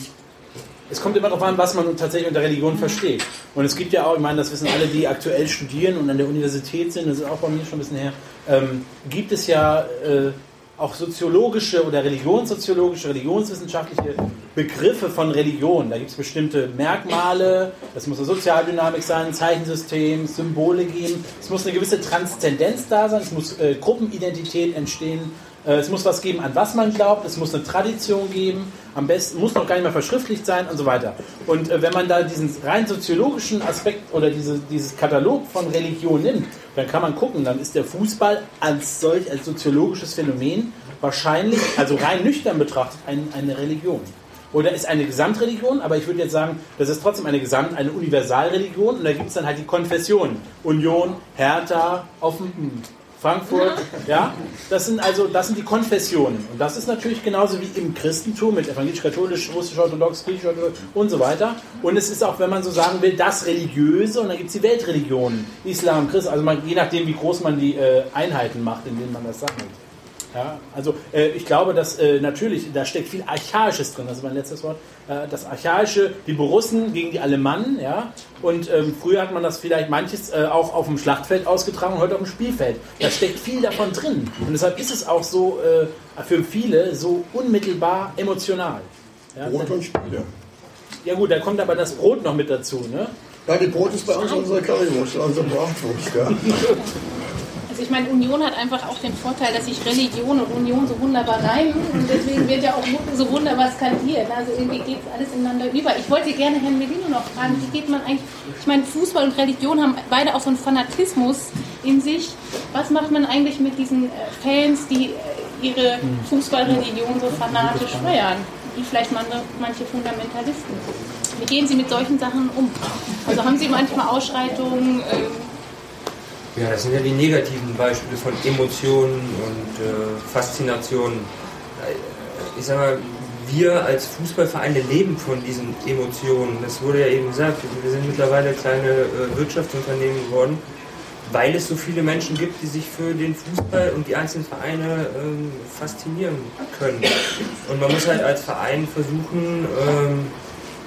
es kommt immer darauf an, was man tatsächlich unter Religion versteht. Und es gibt ja auch, ich meine, das wissen alle, die aktuell studieren und an der Universität sind, das ist auch bei mir schon ein bisschen her, ähm, gibt es ja äh, auch soziologische oder religionssoziologische, religionswissenschaftliche Begriffe von Religion. Da gibt es bestimmte Merkmale, das muss eine Sozialdynamik sein, ein Zeichensystem, Symbole geben. Es muss eine gewisse Transzendenz da sein, es muss äh, Gruppenidentität entstehen. Äh, Es muss was geben, an was man glaubt. Es muss eine Tradition geben. Am besten muss noch gar nicht mehr verschriftlicht sein und so weiter. Und äh, wenn man da diesen rein soziologischen Aspekt oder diese, dieses Katalog von Religion nimmt, dann kann man gucken, dann ist der Fußball als solch, als soziologisches Phänomen wahrscheinlich, also rein nüchtern betrachtet, ein, eine Religion. Oder ist eine Gesamtreligion, aber ich würde jetzt sagen, das ist trotzdem eine Gesamt-, eine Universalreligion und da gibt es dann halt die Konfessionen. Union, Hertha, Offen, Frankfurt, ja, das sind also das sind die Konfessionen und das ist natürlich genauso wie im Christentum mit evangelisch-katholisch, russisch-orthodox, griechisch-orthodox und so weiter. Und es ist auch, wenn man so sagen will, das Religiöse und dann gibt es die Weltreligionen, Islam, Christ, also man, je nachdem, wie groß man die äh, Einheiten macht, in denen man das sammelt. Ja, also äh, ich glaube, dass äh, natürlich, da steckt viel Archaisches drin, das ist mein letztes Wort. Äh, das Archaische, die Borussen gegen die Alemannen, ja. Und ähm, früher hat man das vielleicht manches äh, auch auf dem Schlachtfeld ausgetragen, heute auf dem Spielfeld. Da steckt viel davon drin. Und deshalb ist es auch so äh, für viele so unmittelbar emotional. Ja, Brot und Spiele. ja gut, da kommt aber das Brot noch mit dazu, ne? Ja, die Brot ist bei uns unsere Currywurst, unsere Bratwurst. Ja. Ich meine, Union hat einfach auch den Vorteil, dass sich Religion und Union so wunderbar reimen und deswegen wird ja auch so wunderbar skandiert. Also irgendwie geht alles ineinander über. Ich wollte gerne Herrn Medino noch fragen, wie geht man eigentlich, ich meine, Fußball und Religion haben beide auch so einen Fanatismus in sich. Was macht man eigentlich mit diesen äh, Fans, die äh, ihre Fußballreligion so fanatisch feiern? Wie vielleicht manche, Fundamentalisten. Wie gehen Sie mit solchen Sachen um? Also haben Sie manchmal Ausschreitungen? ähm, Ja, das sind ja die negativen Beispiele von Emotionen und äh, Faszinationen. Äh, Ich sag mal, wir als Fußballvereine leben von diesen Emotionen. Das wurde ja eben gesagt. Wir sind mittlerweile kleine äh, Wirtschaftsunternehmen geworden, weil es so viele Menschen gibt, die sich für den Fußball und die einzelnen Vereine ähm, faszinieren können. Und man muss halt als Verein versuchen, ähm,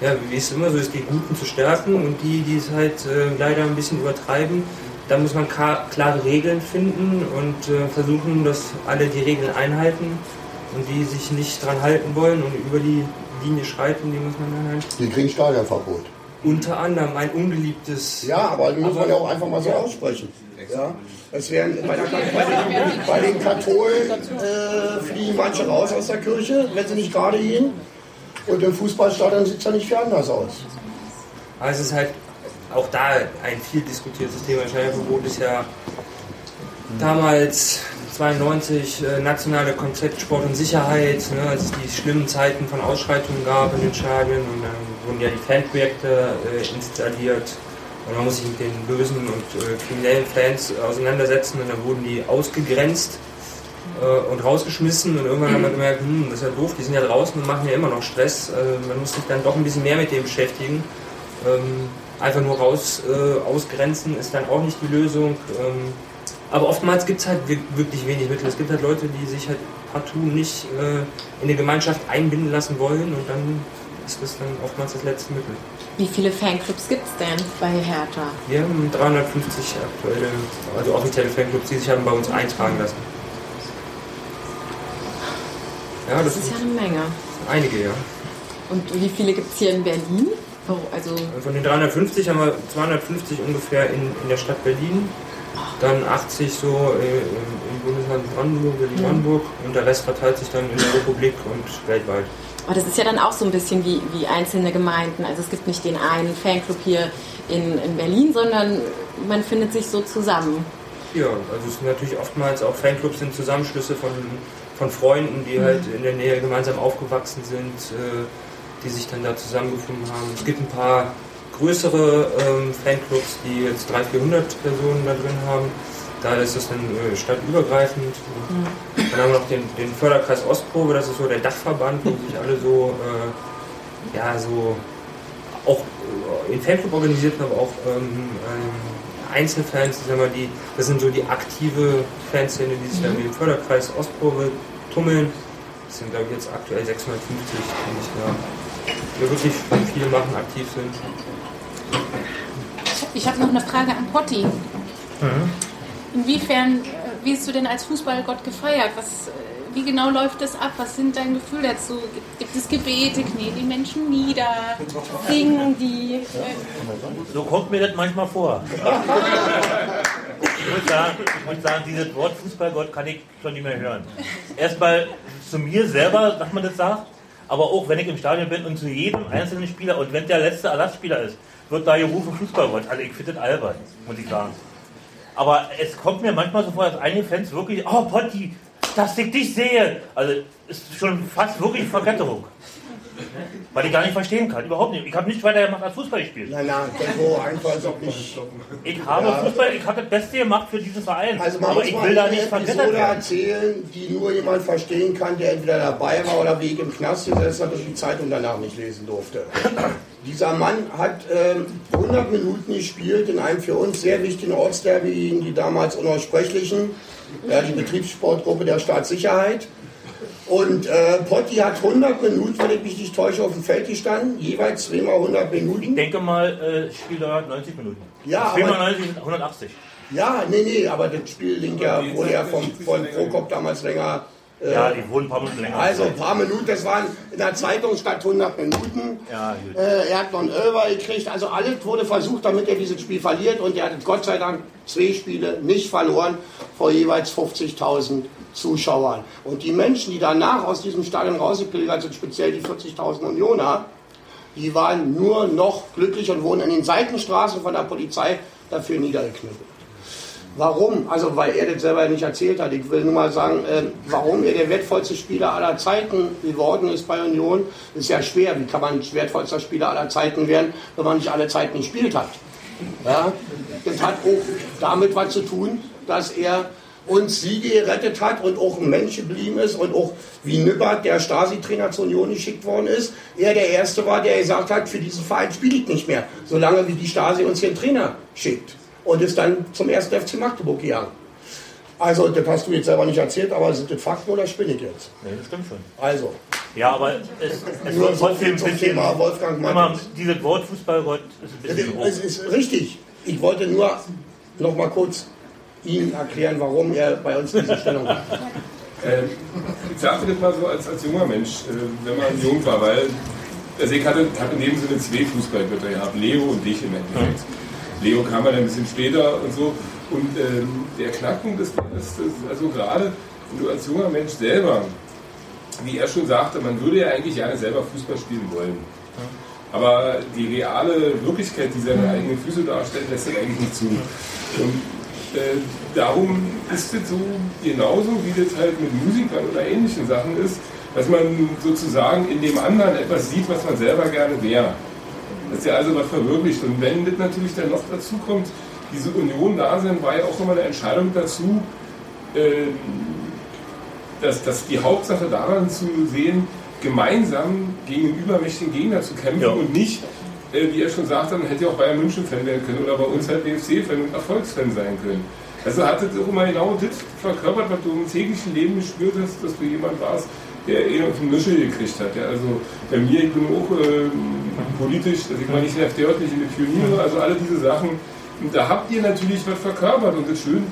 ja, wie es immer so ist, die Guten zu stärken und die, die es halt äh, leider ein bisschen übertreiben, da muss man klare Regeln finden und äh, versuchen, dass alle die Regeln einhalten und die sich nicht dran halten wollen und über die Linie schreiten, die muss man dann halt. Die kriegen Stadionverbot. Unter anderem ein ungeliebtes. Ja, aber die muss man ja auch einfach mal so aussprechen. Ja? Es werden bei, der, bei, den, Katholen äh, fliegen manche raus aus der Kirche, wenn sie nicht gerade gehen. Und im Fußballstadion sieht es ja nicht viel anders aus. Aber es ist halt auch da ein viel diskutiertes Thema. Steuerverbot ist ja damals 92 äh, nationale Konzept Sport und Sicherheit, ne, als es die schlimmen Zeiten von Ausschreitungen gab in den Stadien und dann wurden ja die Fanprojekte äh, installiert und man muss sich mit den bösen und äh, kriminellen Fans auseinandersetzen und dann wurden die ausgegrenzt äh, und rausgeschmissen und irgendwann hat man gemerkt, hm, das ist ja doof, die sind ja draußen und machen ja immer noch Stress. Äh, man muss sich dann doch ein bisschen mehr mit dem beschäftigen. Ähm, einfach nur raus äh, ausgrenzen ist dann auch nicht die Lösung. Ähm, aber oftmals gibt es halt wir- wirklich wenig Mittel. Es gibt halt Leute, die sich halt partout nicht äh, in die Gemeinschaft einbinden lassen wollen und dann ist das dann oftmals das letzte Mittel. Wie viele Fanclubs gibt es denn bei Hertha? Wir haben 350 aktuelle, also offizielle Fanclubs, die sich haben bei uns eintragen lassen. Ja, das, das ist ja eine Menge. Einige, ja. Und wie viele gibt es hier in Berlin? Also Von den 350 haben wir 250 ungefähr in, in der Stadt Berlin, dann 80 so äh, im Bundesland Brandenburg, Berlin-Brandenburg mhm. und der Rest verteilt sich dann in der Republik und weltweit. Aber das ist ja dann auch so ein bisschen wie, wie einzelne Gemeinden. Also es gibt nicht den einen Fanclub hier in, in Berlin, sondern man findet sich so zusammen. Ja, also es sind natürlich oftmals auch Fanclubs sind Zusammenschlüsse von, von Freunden, die mhm. halt in der Nähe gemeinsam aufgewachsen sind. Äh, die sich dann da zusammengefunden haben. Es gibt ein paar größere ähm, Fanclubs, die jetzt 300, 400 Personen da drin haben. Da ist es dann äh, stadtübergreifend. Mhm. Dann haben wir noch den, den, Förderkreis Ostprobe, das ist so der Dachverband, wo sich alle so, äh, ja, so auch äh, in Fanclub organisiert, aber auch ähm, ähm, Einzelfans, ich sag mal, die, das sind so die aktive Fanszene, die sich mhm. dann im Förderkreis Ostprobe tummeln. Das sind, glaube ich, jetzt aktuell 650, die sich da wir wirklich viel machen, aktiv sind. Ich habe noch eine Frage an Potti. Mhm. Inwiefern äh, wirst du denn als Fußballgott gefeiert? Was, äh, wie genau läuft das ab? Was sind dein Gefühl dazu? Gibt, es Gebete, knien die Menschen nieder, singen die? So kommt mir das manchmal vor. Ich muss, sagen, ich muss sagen, dieses Wort Fußballgott kann ich schon nicht mehr hören. Erstmal zu mir selber, dass man das sagt, aber auch wenn ich im Stadion bin und zu jedem einzelnen Spieler und wenn der letzte Ersatzspieler ist, wird da gerufen Fußballgott. Also ich finde das albern, muss ich sagen. Aber es kommt mir manchmal so vor, dass einige Fans wirklich, oh Potti, dass ich dich sehe. Also ist schon fast wirklich Verketterung. Weil ich gar nicht verstehen kann, überhaupt nicht. Ich habe nicht weiter gemacht als Fußball gespielt. Nein, nein, Tempo einfach so nicht. Ich habe ja. Fußball, ich habe das Beste gemacht für diesen Verein. Also man aber muss ich will da nicht vergessen erzählen, die nur jemand verstehen kann, der entweder dabei war oder wie ich im Knast gesessen hat und die Zeitung danach nicht lesen durfte. Dieser Mann hat ähm, 100 Minuten gespielt in einem für uns sehr wichtigen Ortsderby gegen die damals Unaussprechlichen, ja, die Betriebssportgruppe der Staatssicherheit. Und äh, Potti hat 100 Minuten, wenn ich mich nicht täusche, auf dem Feld gestanden, jeweils zweimal 100 Minuten. Ich denke mal, äh, Spieldauer 90 Minuten. Ja, zweimal 90, 180. Ja, nee, nee, aber das Spiel ja, wurde ja vom, von Prokop damals länger. Äh, ja, die wurden ein paar Minuten länger. Also ein paar Minuten, das waren in der Zeitung statt 100 Minuten. Ja, gut. Äh, er hat noch einen Över gekriegt, also alles wurde versucht, damit er dieses Spiel verliert und er hat Gott sei Dank zwei Spiele nicht verloren vor jeweils 50.000 Zuschauern. Und die Menschen, die danach aus diesem Stadion rausgepilgert sind, speziell die 40.000 Unioner, die waren nur noch glücklich und wurden in den Seitenstraßen von der Polizei dafür niedergeknüppelt. Warum? Also, weil er das selber nicht erzählt hat. Ich will nur mal sagen, äh, warum er der wertvollste Spieler aller Zeiten geworden ist bei Union, ist ja schwer. Wie kann man wertvollster Spieler aller Zeiten werden, wenn man nicht alle Zeiten gespielt hat? Ja? Das hat auch damit was zu tun, dass er uns Siege gerettet hat und auch ein Mensch geblieben ist und auch wie Nüppert, der Stasi-Trainer zur Union geschickt worden ist, er der Erste war, der gesagt hat, für diesen Verein spiele ich nicht mehr, solange wie die Stasi uns hier einen Trainer schickt. Und ist dann zum ersten FC Magdeburg gegangen. Also, das hast du jetzt selber nicht erzählt, aber sind das Fakten oder spinne ich jetzt? Nee, das stimmt schon. Also. Ja, aber es, es Nur wird trotzdem ein bisschen... Thema Wolfgang Martins. Dieses Wort Fußballgott ist ein bisschen Es ist richtig. Ich wollte nur noch mal kurz Ihnen erklären, warum er bei uns diese Stellung hat. Äh, ich sagte das mal so als, als junger Mensch, äh, wenn man jung war, weil also ich hatte, hatte in dem Sinne zwei Fußballgötter gehabt, Leo und dich im Endeffekt. Leo kam dann ein bisschen später und so. Und ähm, der Knackpunkt ist, ist, ist also gerade, wenn du als junger Mensch selber, wie er schon sagte, man würde ja eigentlich gerne selber Fußball spielen wollen. Aber die reale Wirklichkeit, die seine eigenen Füße darstellt, lässt das eigentlich nicht zu. Und äh, darum ist es so genauso, wie das halt mit Musikern oder ähnlichen Sachen ist, dass man sozusagen in dem anderen etwas sieht, was man selber gerne wäre. Dass ja also was verwirklicht. Und wenn das natürlich dann noch dazu kommt, diese Union da sind, war ja auch nochmal eine Entscheidung dazu, äh, dass, dass die Hauptsache daran zu sehen, gemeinsam gegen einen übermächtigen Gegner zu kämpfen ja. und nicht wie er schon sagte, man hätte ja auch Bayern München-Fan werden können oder bei uns halt BFC-Fan und Erfolgsfan sein können. Also hat das auch immer genau das verkörpert, was du im täglichen Leben gespürt hast, dass du jemand warst, der eh noch einen Mischel gekriegt hat. Ja, also bei mir, ich bin auch äh, politisch, also ich meine, ich helfe in die Pioniere, also alle diese Sachen. Und da habt ihr natürlich was verkörpert. Und das Schöne,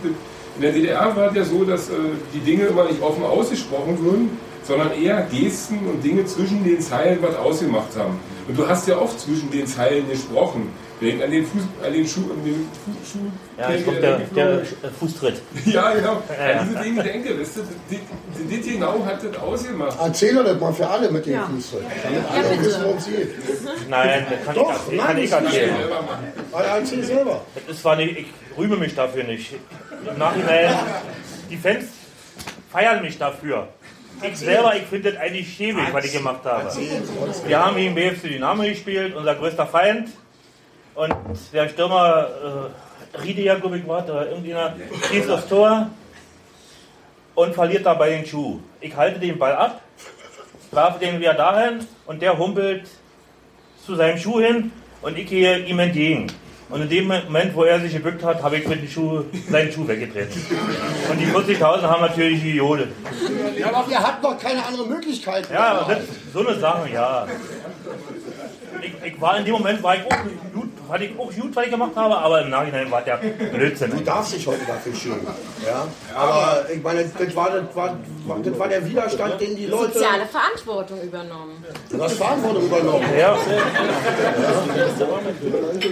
in der DDR war es ja so, dass äh, die Dinge immer nicht offen ausgesprochen wurden, sondern eher Gesten und Dinge zwischen den Zeilen was ausgemacht haben. Und du hast ja oft zwischen den Zeilen gesprochen. Denk an den, Fuß, an den Schuh, an den Fu, Schuh. Ja, ich glaube, der, der, Fußtritt. Ja, genau. Ja, ja. An diese Dinge denke, weißt du, das genau hat das ausgemacht. Erzähl doch das mal für alle mit dem ja. Fußtritt. Damit ja, alle wissen, worum es geht. Nein, das kann doch, ich, kann ich erzählen. Nein, erzähl selber. Das war nicht, ich rühme mich dafür nicht. Im Nachhinein, die Fans feiern mich dafür. Ich selber, ich finde das eigentlich schäbig, was ich gemacht habe. Wir haben gegen BFC Dynamo gespielt, unser größter Feind. Und der Stürmer, äh, Riede, glaube ich, war, oder irgendjemand, schießt aufs Tor und verliert dabei den Schuh. Ich halte den Ball ab, werfe den wieder dahin und der humpelt zu seinem Schuh hin und ich gehe ihm entgegen. Und in dem Moment, wo er sich gebückt hat, habe ich mit dem Schuh, seinen Schuh weggetreten. Und die 40.000 haben natürlich die Jode. Ja, aber ihr habt doch keine andere Möglichkeit. Ja, das, so eine Sache, ja ich, ich, war in dem Moment war ich auch war ich auch gut, was ich gemacht habe, aber im Nachhinein war der Blödsinn. Du darfst dich heute dafür schämen. Ja? Aber ich meine, das war, das, war, das war der Widerstand, den die Leute. Soziale Verantwortung übernommen. Du hast Verantwortung übernommen. Ja.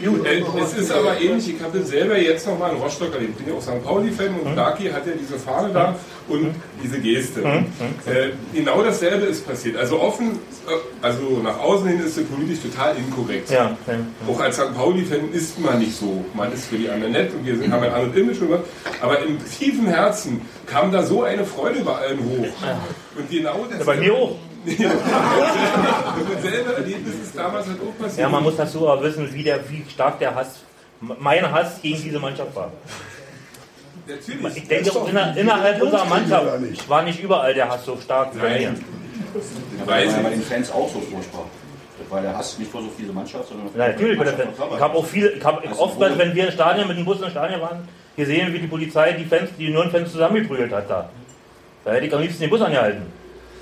Gut, äh, es ist aber ähnlich, ich habe selber jetzt noch mal in Rostock erlebt. Ich bin ja auch St. Pauli-Fan und Daki hat ja diese Fahne da und diese Geste. Äh, genau dasselbe ist passiert. Also offen, äh, also nach außen hin ist es politisch total inkorrekt. Ja, ja. Auch als St. Pauli-Fan ist man nicht so. Man ist für die anderen nett und wir sind, haben ein anderes Image gemacht. Aber im tiefen Herzen kam da so eine Freude bei allen hoch. Und genau das. Ja, bei mir auch. selbe Erlebnis ist damals halt auch passiert. Ja, man muss dazu auch wissen, wie, der, wie stark der Hass, mein Hass gegen diese Mannschaft war. Natürlich. Ich denke, auch inner, innerhalb unserer Mannschaft war nicht überall der Hass so stark wie bei mir. Das ja bei den Fans auch so furchtbar. Weil der Hass nicht vor so viele Mannschaft, sondern. Ja, natürlich, Fans. Ich habe auch viel, ich habe oftmals, wenn wir im Stadion mit dem Bus im Stadion waren, gesehen, wie die Polizei die Fans, die neuen Fans zusammengeprügelt hat da. Da hätte ich am liebsten den Bus angehalten.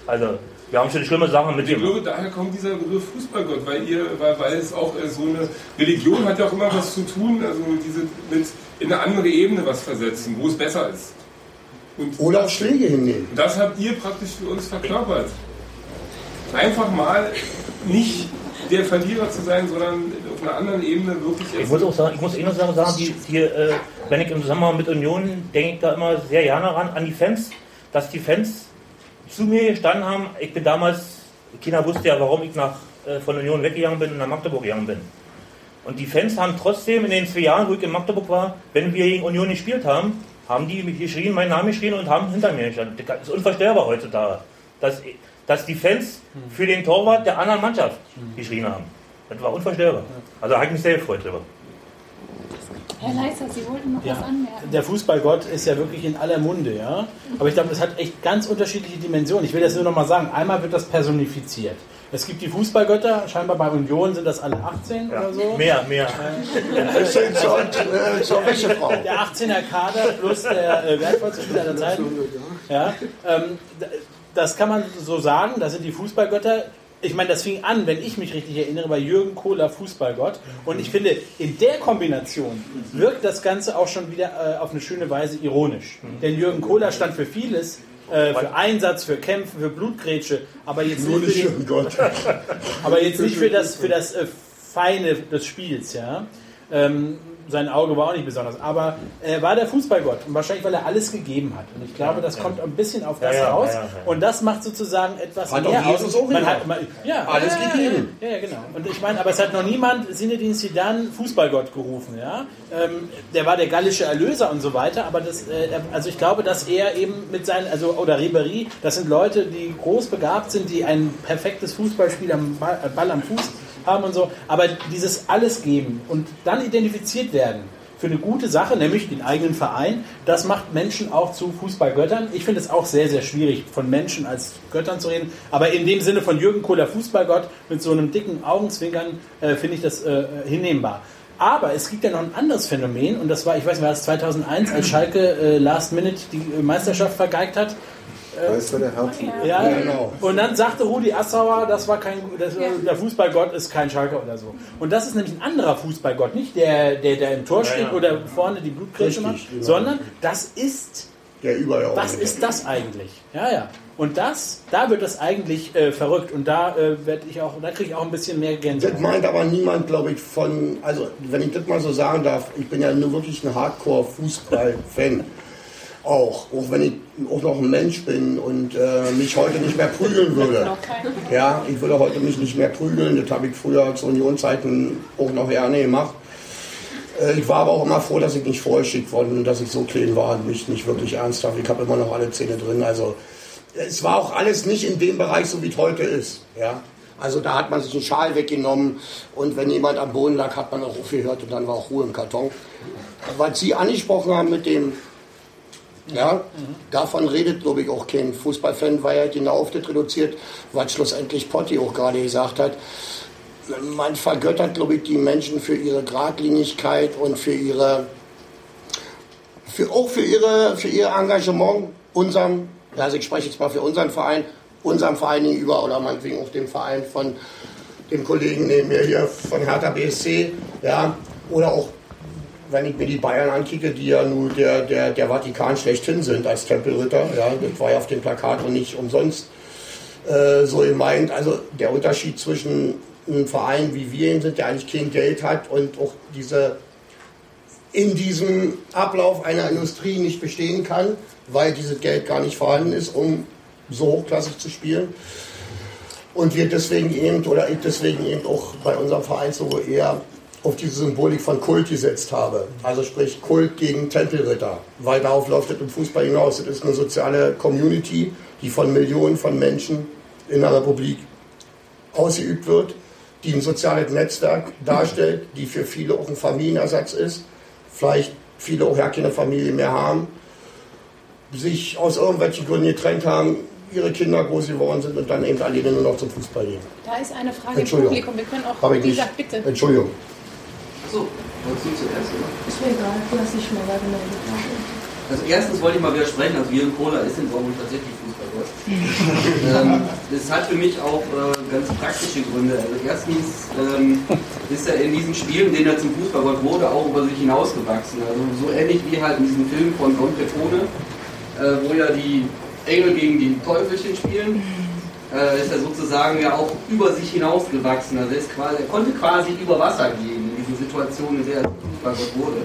Also, wir haben schon schlimme Sachen mit dem. Ich glaube, daher kommt dieser Begriff Fußballgott, weil ihr, weil, weil es auch äh, so eine Religion hat ja auch immer was zu tun, also diese mit in eine andere Ebene was versetzen, wo es besser ist. Und Oder auch Schläge hinnehmen. Das habt ihr praktisch für uns verkörpert. Einfach mal nicht der Verlierer zu sein, sondern auf einer anderen Ebene wirklich. Ich muss auch sagen, ich muss eh noch sagen, die, die, äh, wenn ich im Zusammenhang mit Union denke ich da immer sehr gerne ran an die Fans, dass die Fans zu mir gestanden haben. Ich bin damals, China wusste ja, warum ich nach, äh, von Union weggegangen bin und nach Magdeburg gegangen bin. Und die Fans haben trotzdem in den zwei Jahren, wo ich in Magdeburg war, wenn wir gegen Union gespielt haben, haben die geschrien, meinen Namen geschrien und haben hinter mir gestanden. Das ist unvorstellbar heutzutage, dass, dass die Fans für den Torwart der anderen Mannschaft geschrien haben. Das war unvorstellbar. Also habe ich mich sehr gefreut drüber. Herr Leiser, Sie wollten noch ja, was anmerken. Der Fußballgott ist ja wirklich in aller Munde, ja. Aber ich glaube, es hat echt ganz unterschiedliche Dimensionen. Ich will das nur noch mal sagen. Einmal wird das personifiziert. Es gibt die Fußballgötter, scheinbar bei Union sind das alle 18 ja. oder so. Mehr, mehr. Sind schon äh, Wäschefrau. Der 18er Kader plus der äh, wertvollste Spieler der Zeit. Ja, ähm, das kann man so sagen, das sind die Fußballgötter. Ich meine, das fing an, wenn ich mich richtig erinnere, bei Jürgen Kohler Fußballgott. Und ich finde, in der Kombination wirkt das Ganze auch schon wieder äh, auf eine schöne Weise ironisch. Denn Jürgen Kohler stand für vieles, äh, für Einsatz, für Kämpfen, für Blutgrätsche, aber jetzt Nur nicht für, den, aber jetzt nicht für das, für das äh, Feine des Spiels, ja. Ähm, sein Auge war auch nicht besonders, aber er war der Fußballgott und wahrscheinlich, weil er alles gegeben hat. Und ich glaube, das kommt ein bisschen auf das raus und das macht sozusagen etwas hat mehr aus. Man hat, man, ja, alles gegeben. Ja, genau. Und ich meine, aber es hat noch niemand Sinedin Zidane Fußballgott gerufen, ja. Ähm, der war der gallische Erlöser und so weiter, aber das, äh, also ich glaube, dass er eben mit seinen, also oder Ribery, das sind Leute, die groß begabt sind, die ein perfektes Fußballspiel am Ball, Ball am Fuß haben und so. Aber dieses alles geben und dann identifiziert werden für eine gute Sache, nämlich den eigenen Verein, das macht Menschen auch zu Fußballgöttern. Ich finde es auch sehr, sehr schwierig, von Menschen als Göttern zu reden. Aber in dem Sinne von Jürgen Kohler Fußballgott mit so einem dicken Augenzwinkern äh, finde ich das äh, hinnehmbar. Aber es gibt ja noch ein anderes Phänomen und das war, ich weiß nicht, war das 2001, als Schalke äh, Last Minute die Meisterschaft vergeigt hat Meister der Herzen. Ja, genau. Und dann sagte Rudi Assauer, das war kein, das, der Fußballgott ist kein Schalker oder so. Und das ist nämlich ein anderer Fußballgott, nicht der, der, der im Tor steht ja. oder vorne die Blutgrätsche macht, genau. sondern das ist, Der überall was ist das eigentlich? Ja, ja. Und das, da wird das eigentlich äh, verrückt und da äh, werde ich auch, da kriege ich auch ein bisschen mehr Das Gänsehaut. meint aber niemand, glaube ich, von, also wenn ich das mal so sagen darf, ich bin ja nur wirklich ein Hardcore-Fußball-Fan. Auch, auch wenn ich auch noch ein Mensch bin und äh, mich heute nicht mehr prügeln würde. Ja, ich würde heute mich nicht mehr prügeln, das habe ich früher zu Unionzeiten auch noch gerne gemacht. Äh, Ich war aber auch immer froh, dass ich nicht vorgeschickt worden bin, dass ich so klein war und mich nicht wirklich ernsthaft. Ich habe immer noch alle Zähne drin. Also es war auch alles nicht in dem Bereich, so wie es heute ist. Ja? Also da hat man sich einen Schal weggenommen und wenn jemand am Boden lag, hat man auch aufgehört und dann war auch Ruhe im Karton. Was Sie angesprochen haben mit dem, ja, davon redet, glaube ich, auch kein Fußballfan, weil er genau auf das reduziert, was schlussendlich Potti auch gerade gesagt hat. Man vergöttert, glaube ich, die Menschen für ihre Gradlinigkeit und für ihre, für, auch für, ihre, für ihr Engagement, unserem, also ich spreche jetzt mal für unseren Verein, unserem Verein gegenüber oder meinetwegen auch dem Verein von dem Kollegen neben mir hier von Hertha BSC, ja, oder auch wenn ich mir die Bayern ankicke, die ja nur der, der, der Vatikan schlechthin sind als Tempelritter, ja, das war ja auf dem Plakat und nicht umsonst äh, so gemeint. Also der Unterschied zwischen einem Verein wie wir ihn sind, der eigentlich kein Geld hat und auch diese in diesem Ablauf einer Industrie nicht bestehen kann, weil dieses Geld gar nicht vorhanden ist, um so hochklassig zu spielen. Und wir deswegen eben, oder ich deswegen eben auch bei unserem Verein so eher auf diese Symbolik von Kult gesetzt habe. Also sprich Kult gegen Tempelritter, weil darauf läuft es im Fußball hinaus. Es ist eine soziale Community, die von Millionen von Menschen in der Republik ausgeübt wird, die ein soziales Netzwerk darstellt, die für viele auch ein Familienersatz ist, vielleicht viele auch ja keine Familie mehr haben, sich aus irgendwelchen Gründen getrennt haben, ihre Kinder groß geworden sind und dann eben alleine nur noch zum Fußball gehen. Da ist eine Frage im. Publikum. Wir können auch, wie gesagt, bitte. Entschuldigung. So, wolltest du zuerst, oder? Ist mir egal, lass ich mal weitermachen. Also erstens wollte ich mal widersprechen, also Jürgen Kohler ist in Dortmund tatsächlich Fußballgott. ähm, das hat für mich auch äh, ganz praktische Gründe. Also erstens ähm, ist er in diesen Spielen, in denen er zum Fußballgott wurde, auch über sich hinausgewachsen. Also so ähnlich wie halt in diesem Film von Don Pepone, äh, wo ja die Engel gegen die Teufelchen spielen, äh, ist er sozusagen ja auch über sich hinausgewachsen. Also er, ist quasi, er konnte quasi über Wasser gehen Situationen, in der er Fußballgott wurde.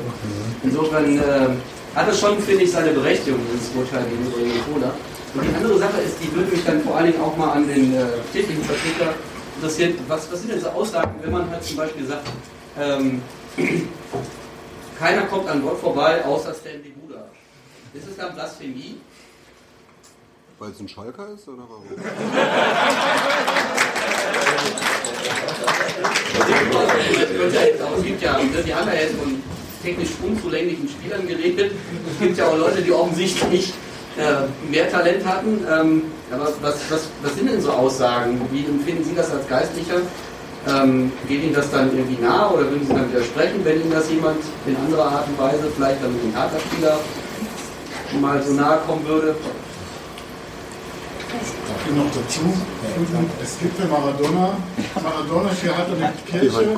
Insofern äh, hat es schon, finde ich, seine Berechtigung, dieses Urteil gegenüber Jürgen Kohler. Und die andere Sache ist, die würde mich dann vor allen Dingen auch mal an den äh, täglichen Vertreter interessieren. Was, was sind denn so Aussagen, wenn man halt zum Beispiel sagt, ähm, keiner kommt an Gott vorbei, außer Stanley Buda. Ist es dann Blasphemie? Weil es ein Schalker ist oder warum? Es gibt ja, ne, wir haben ja von technisch unzulänglichen Spielern geredet. Es gibt ja auch Leute, die offensichtlich äh, mehr Talent hatten. Ähm, aber was, was, was sind denn so Aussagen? Wie empfinden Sie das als Geistlicher? Ähm, geht Ihnen das dann irgendwie nahe oder würden Sie dann widersprechen, wenn Ihnen das jemand in anderer Art und Weise, vielleicht dann mit dem Hertha-Spieler mal so nahe kommen würde? Ich noch dazu. Es gibt für Maradona, Maradona hat eine Kirche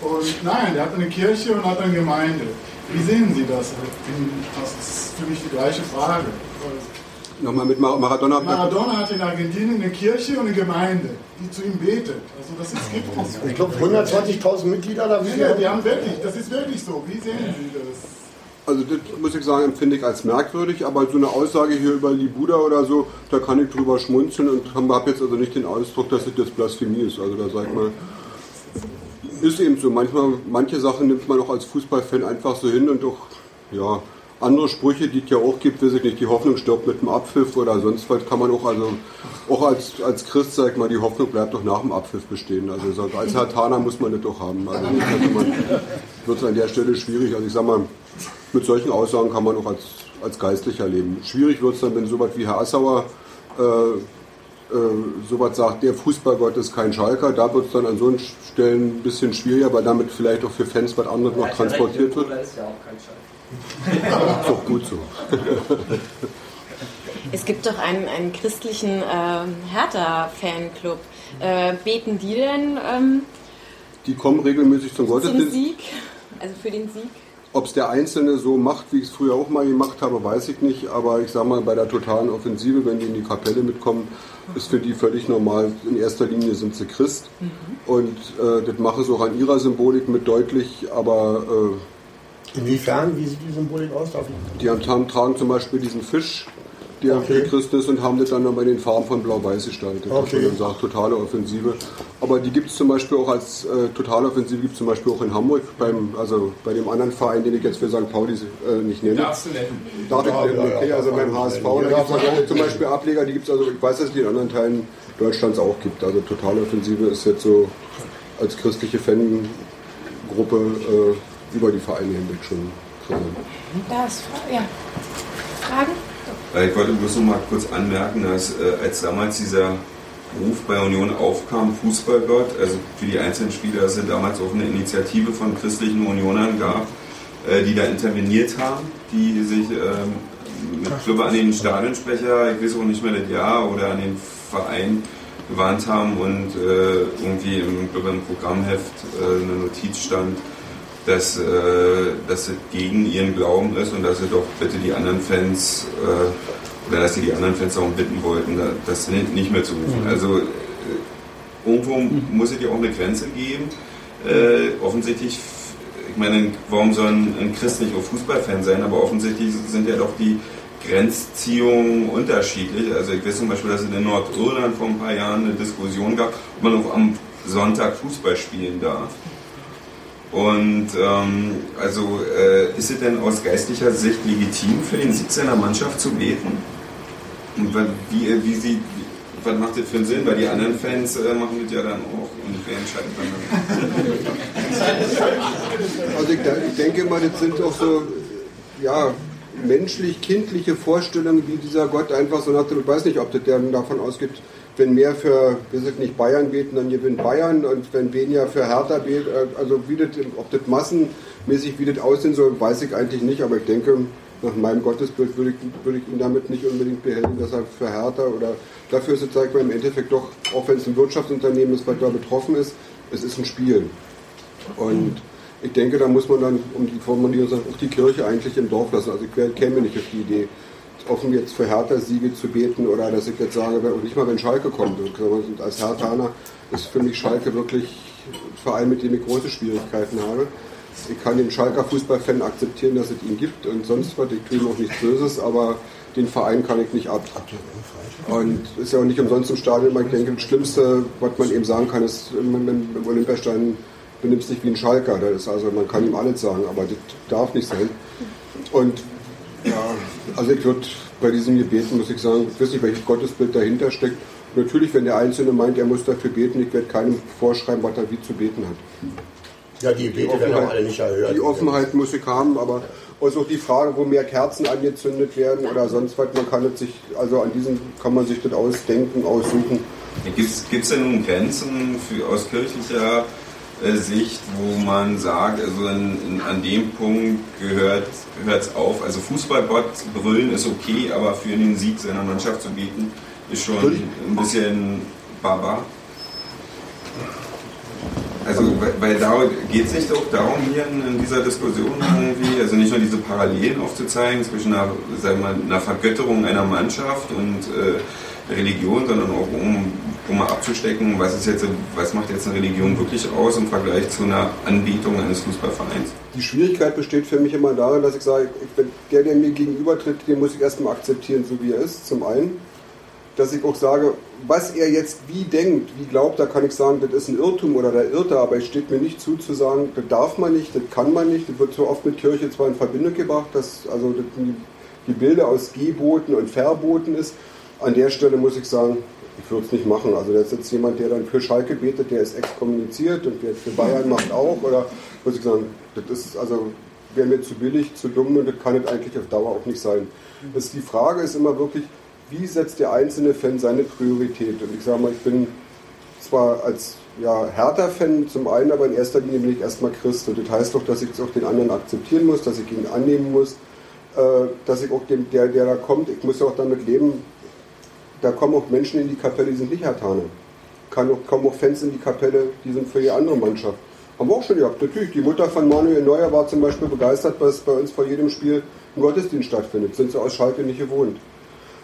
und nein, der hat eine Kirche und hat eine Gemeinde. Wie sehen Sie das? Das ist für mich die gleiche Frage. Nochmal mit Mar Maradona. Maradona hat in Argentinien eine Kirche und eine Gemeinde, die zu ihm betet. Also das ist, gibt es. Ich glaube 120.000 Mitglieder da Ja, die haben wirklich, das ist wirklich so. Wie sehen Sie das? Also das muss ich sagen, empfinde ich als merkwürdig, aber so eine Aussage hier über Libuda oder so, da kann ich drüber schmunzeln und habe jetzt also nicht den Ausdruck, dass das Blasphemie ist. Also da sag ich mal, ist eben so. Manchmal, manche Sachen nimmt man auch als Fußballfan einfach so hin und auch, ja, andere Sprüche, die es ja auch gibt, weiß ich nicht, die Hoffnung stirbt mit dem Abpfiff oder sonst was, kann man auch, also auch als, als Christ, sag ich mal, die Hoffnung bleibt doch nach dem Abpfiff bestehen. Also als Hartaner muss man das doch haben. Also wird es an der Stelle schwierig. Also ich sag mal, mit solchen Aussagen kann man auch als, als Geistlicher leben. Schwierig wird es dann, wenn sowas wie Herr Assauer äh, äh, sowas sagt, der Fußballgott ist kein Schalker. Da wird es dann an so Stellen ein bisschen schwieriger, weil damit vielleicht auch für Fans was anderes noch transportiert wird. Ist ja auch kein Scheiß. Ist doch gut so. Es gibt doch einen, einen christlichen äh, Hertha-Fanclub. Äh, beten die denn ähm, Die kommen regelmäßig zum zum Gottesdienst. Sieg? Also für den Sieg? Ob es der Einzelne so macht, wie ich es früher auch mal gemacht habe, weiß ich nicht. Aber ich sag mal, bei der totalen Offensive, wenn die in die Kapelle mitkommen, ist für die völlig normal. In erster Linie sind sie Christ. Und äh, das machen sie auch an ihrer Symbolik mit deutlich. Aber äh, Inwiefern? Wie sieht die Symbolik aus? Ich- die haben, tragen zum Beispiel diesen Fisch, der Okay. für Christ ist, und haben das dann noch bei den Farben von Blau-Weiß gestaltet. Okay. Also man sagt totale Offensive. Aber die gibt es zum Beispiel auch als äh, totale Offensive, gibt es zum Beispiel auch in Hamburg, beim, also bei dem anderen Verein, den ich jetzt für St. Pauli äh, nicht nenne. Darfst du nennen. Darf ich Ja, nennen, ja, okay, ja, also beim HSV, ja, da gibt es auch zum. Beispiel Ableger, die gibt es also, ich weiß, dass es die in anderen Teilen Deutschlands auch gibt. Also totale Offensive ist jetzt so als christliche Fangruppe äh, über die Vereine hinweg schon präsent. Da ist Fra ja. Fragen? Äh, Ich wollte bloß noch mal kurz anmerken, dass äh, als damals dieser Ruf bei Union aufkam, Fußballgott, also für die einzelnen Spieler, dass es damals auch eine Initiative von christlichen Unionern gab, äh, die da interveniert haben, die sich ähm, mit, ich glaube, an den Stadionsprecher, ich weiß auch nicht mehr das Jahr, oder an den Verein gewarnt haben und irgendwie im, im Programmheft eine Notiz stand, dass, äh, dass es gegen ihren Glauben ist und dass sie doch bitte die anderen Fans äh, oder dass sie die anderen Fans darum bitten wollten, da- das nicht mehr zu rufen. Mhm. Also äh, irgendwo muss es ja auch eine Grenze geben. Äh, offensichtlich, ich meine, warum soll ein, ein Christ nicht auch Fußballfan sein, aber offensichtlich sind ja doch die Grenzziehungen unterschiedlich. Also ich weiß zum Beispiel, dass es in Nordirland vor ein paar Jahren eine Diskussion gab, ob man auch am Sonntag Fußball spielen darf. Und ähm, also äh, ist es denn aus geistlicher Sicht legitim für den Sieg seiner Mannschaft zu beten? Und wie, äh, wie sie, was macht das für einen Sinn? Weil die anderen Fans äh, machen das ja dann auch und wer entscheidet dann? Also ich, ich denke mal, das sind auch so ja, menschlich-kindliche Vorstellungen, wie dieser Gott einfach so nach ich weiß nicht, ob das der davon ausgeht, wenn mehr für, wir sind nicht Bayern beten, dann gewinnt Bayern und wenn weniger für Hertha betet, äh, also wie das, ob das massenmäßig, wie das aussehen soll, weiß ich eigentlich nicht, aber ich denke, nach meinem Gottesbild würde ich, würde ich ihn damit nicht unbedingt behelligen, dass er für Hertha oder dafür ist es, sag ich im Endeffekt doch, auch wenn es ein Wirtschaftsunternehmen ist, was da betroffen ist, es ist ein Spiel. Und ich denke, da muss man dann, um die Formulierung sagen, auch die Kirche eigentlich im Dorf lassen. Also ich käme nicht auf die Idee, offen jetzt für Hertha-Siege zu beten oder dass ich jetzt sage, und nicht mal wenn Schalke kommt. Und als Herthaner ist für mich Schalke wirklich ein Verein, mit dem ich große Schwierigkeiten habe. Ich kann den Schalker Fußballfan akzeptieren, dass es ihn gibt und sonst was. Ich tue ihm auch nichts Böses, aber den Verein kann ich nicht ab. Und ist ja auch nicht umsonst im Stadion. Ich denke, das Schlimmste, was man eben sagen kann, ist, im Olympiastadion benimmt sich wie ein Schalker. Das ist also, man kann ihm alles sagen, aber das darf nicht sein. Und ja, also ich würde bei diesem Gebeten, muss ich sagen, ich weiß nicht, welches Gottesbild dahinter steckt. Natürlich, wenn der Einzelne meint, er muss dafür beten, ich werde keinem vorschreiben, was er wie zu beten hat. Ja, die Gebete werden auch alle nicht erhört. Die Offenheit muss ich haben, aber also auch die Frage, wo mehr Kerzen angezündet werden oder sonst was, man kann es sich, also an diesem kann man sich das ausdenken, aussuchen. Gibt es denn nun Grenzen für, aus kirchlicher Sicht, wo man sagt, also in, in, an dem Punkt gehört es auf, also Fußballgott brüllen ist okay, aber für den Sieg seiner Mannschaft zu beten ist schon ein bisschen baba. Also, weil, da geht es nicht auch darum, hier in, dieser Diskussion irgendwie, also nicht nur diese Parallelen aufzuzeigen zwischen einer, sagen wir mal, einer Vergötterung einer Mannschaft und äh, Religion, sondern auch um, um mal abzustecken, was, ist jetzt, was macht jetzt eine Religion wirklich aus im Vergleich zu einer Anbetung eines Fußballvereins. Die Schwierigkeit besteht für mich immer darin, dass ich sage, ich, der, der mir gegenübertritt, den muss ich erstmal akzeptieren, so wie er ist, zum einen. Dass ich auch sage, was er jetzt wie denkt, wie glaubt, da kann ich sagen, das ist ein Irrtum oder der irrte, aber es steht mir nicht zu, zu sagen, das darf man nicht, das kann man nicht. Das wird so oft mit Kirche zwar in Verbindung gebracht, dass also das die Bilder aus Geboten und Verboten ist. An der Stelle muss ich sagen, ich würde es nicht machen. Also da ist jetzt jemand, der dann für Schalke betet, der ist exkommuniziert und der für Bayern macht auch. Oder muss ich sagen, das ist also wäre mir zu billig, zu dumm und das kann es eigentlich auf Dauer auch nicht sein. Das, die Frage ist immer wirklich, wie setzt der einzelne Fan seine Priorität? Und ich sage mal, ich bin zwar als ja, Hertha-Fan zum einen, aber in erster Linie bin ich erstmal Christ. Und das heißt doch, dass ich auch den anderen akzeptieren muss, dass ich ihn annehmen muss. äh, dass ich auch dem, der, der da kommt, ich muss ja auch damit leben, da kommen auch Menschen in die Kapelle, die sind nicht Hertaner. Kann auch, kommen auch Fans in die Kapelle, die sind für die andere Mannschaft. Haben wir auch schon gehabt. Natürlich, die Mutter von Manuel Neuer war zum Beispiel begeistert, dass bei uns vor jedem Spiel ein Gottesdienst stattfindet. Sind sie aus Schalke nicht gewohnt.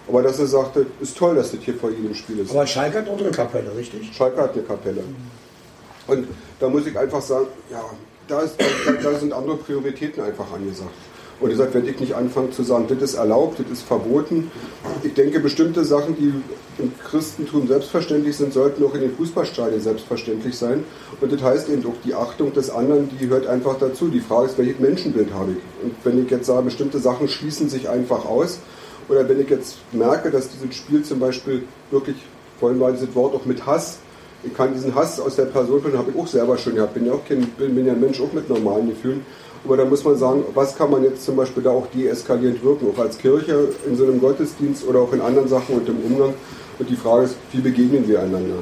Aber dass er sagte, ist toll, dass das hier vor jedem Spiel ist. Aber Schalke hat auch eine Kapelle, richtig? Schalke hat eine Kapelle. Und da muss ich einfach sagen, ja, da, ist, da, da sind andere Prioritäten einfach angesagt. Und deshalb werde ich nicht anfangen zu sagen, das ist erlaubt, das ist verboten. Ich denke, bestimmte Sachen, die im Christentum selbstverständlich sind, sollten auch in den Fußballstadien selbstverständlich sein. Und das heißt eben auch, die Achtung des anderen, die hört einfach dazu. Die Frage ist, welches Menschenbild habe ich? Und wenn ich jetzt sage, bestimmte Sachen schließen sich einfach aus, oder wenn ich jetzt merke, dass dieses Spiel zum Beispiel wirklich, vorhin war dieses Wort auch mit Hass, ich kann diesen Hass aus der Person finden, habe ich auch selber schon gehabt. Bin ja auch kein, bin, bin ja ein Mensch auch mit normalen Gefühlen. Aber da muss man sagen, was kann man jetzt zum Beispiel da auch deeskalierend wirken, auch als Kirche in so einem Gottesdienst oder auch in anderen Sachen und im Umgang. Und die Frage ist, wie begegnen wir einander?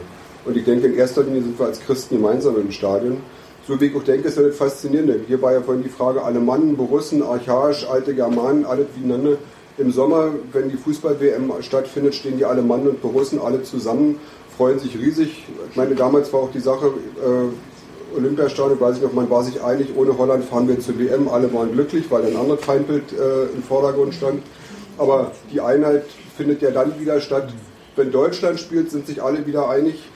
Und ich denke, in erster Linie sind wir als Christen gemeinsam im Stadion. So wie ich auch denke, ist das Faszinierende. Hier war ja vorhin die Frage, alle Mann, Borussen, archaisch, alte Germanen, alle miteinander. Im Sommer, wenn die Fußball-WM stattfindet, stehen die alle Mann und Borussen alle zusammen, freuen sich riesig. Ich meine, damals war auch die Sache, äh, Olympiastadion, weiß ich noch, man war sich einig, ohne Holland fahren wir zur WM, alle waren glücklich, weil ein anderes Feindbild äh, im Vordergrund stand. Aber die Einheit findet ja dann wieder statt, wenn Deutschland spielt, sind sich alle wieder einig.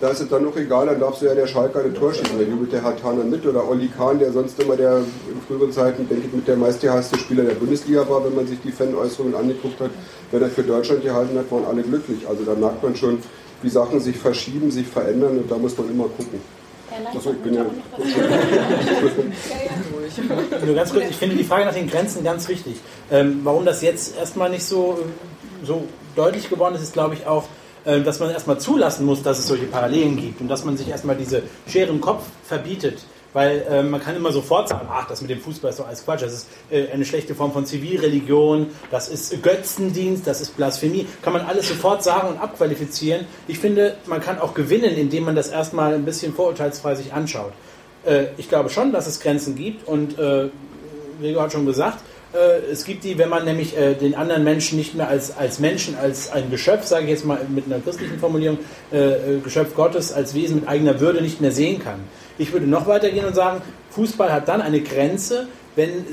Da ist es dann noch egal, dann darf so ja der Schalker ein Tor schießen. Da jubelt der Hatana mit oder Olli Kahn, der sonst immer der in früheren Zeiten, denke ich, mit der meistgehasste Spieler der Bundesliga war, wenn man sich die Fan-Äußerungen angeguckt hat. Wenn er für Deutschland gehalten hat, waren alle glücklich. Also da merkt man schon, wie Sachen sich verschieben, sich verändern und da muss man immer gucken. Achso, ich bin ja. Nur ganz kurz, ich finde die Frage nach den Grenzen ganz richtig. Ähm, warum das jetzt erstmal nicht so, so deutlich geworden ist, ist glaube ich auch, äh, dass man erstmal zulassen muss, dass es solche Parallelen gibt und dass man sich erstmal diese Schere im Kopf verbietet. Weil äh, man kann immer sofort sagen, ach, das mit dem Fußball ist doch alles Quatsch, das ist äh, eine schlechte Form von Zivilreligion, das ist Götzendienst, das ist Blasphemie. Kann man alles sofort sagen und abqualifizieren. Ich finde, man kann auch gewinnen, indem man das erstmal ein bisschen vorurteilsfrei sich anschaut. Äh, ich glaube schon, dass es Grenzen gibt und äh, Gregor hat schon gesagt, äh, es gibt die, wenn man nämlich äh, den anderen Menschen nicht mehr als, als Menschen, als ein Geschöpf, sage ich jetzt mal mit einer christlichen Formulierung, äh, Geschöpf Gottes als Wesen mit eigener Würde nicht mehr sehen kann. Ich würde noch weitergehen und sagen, Fußball hat dann eine Grenze, wenn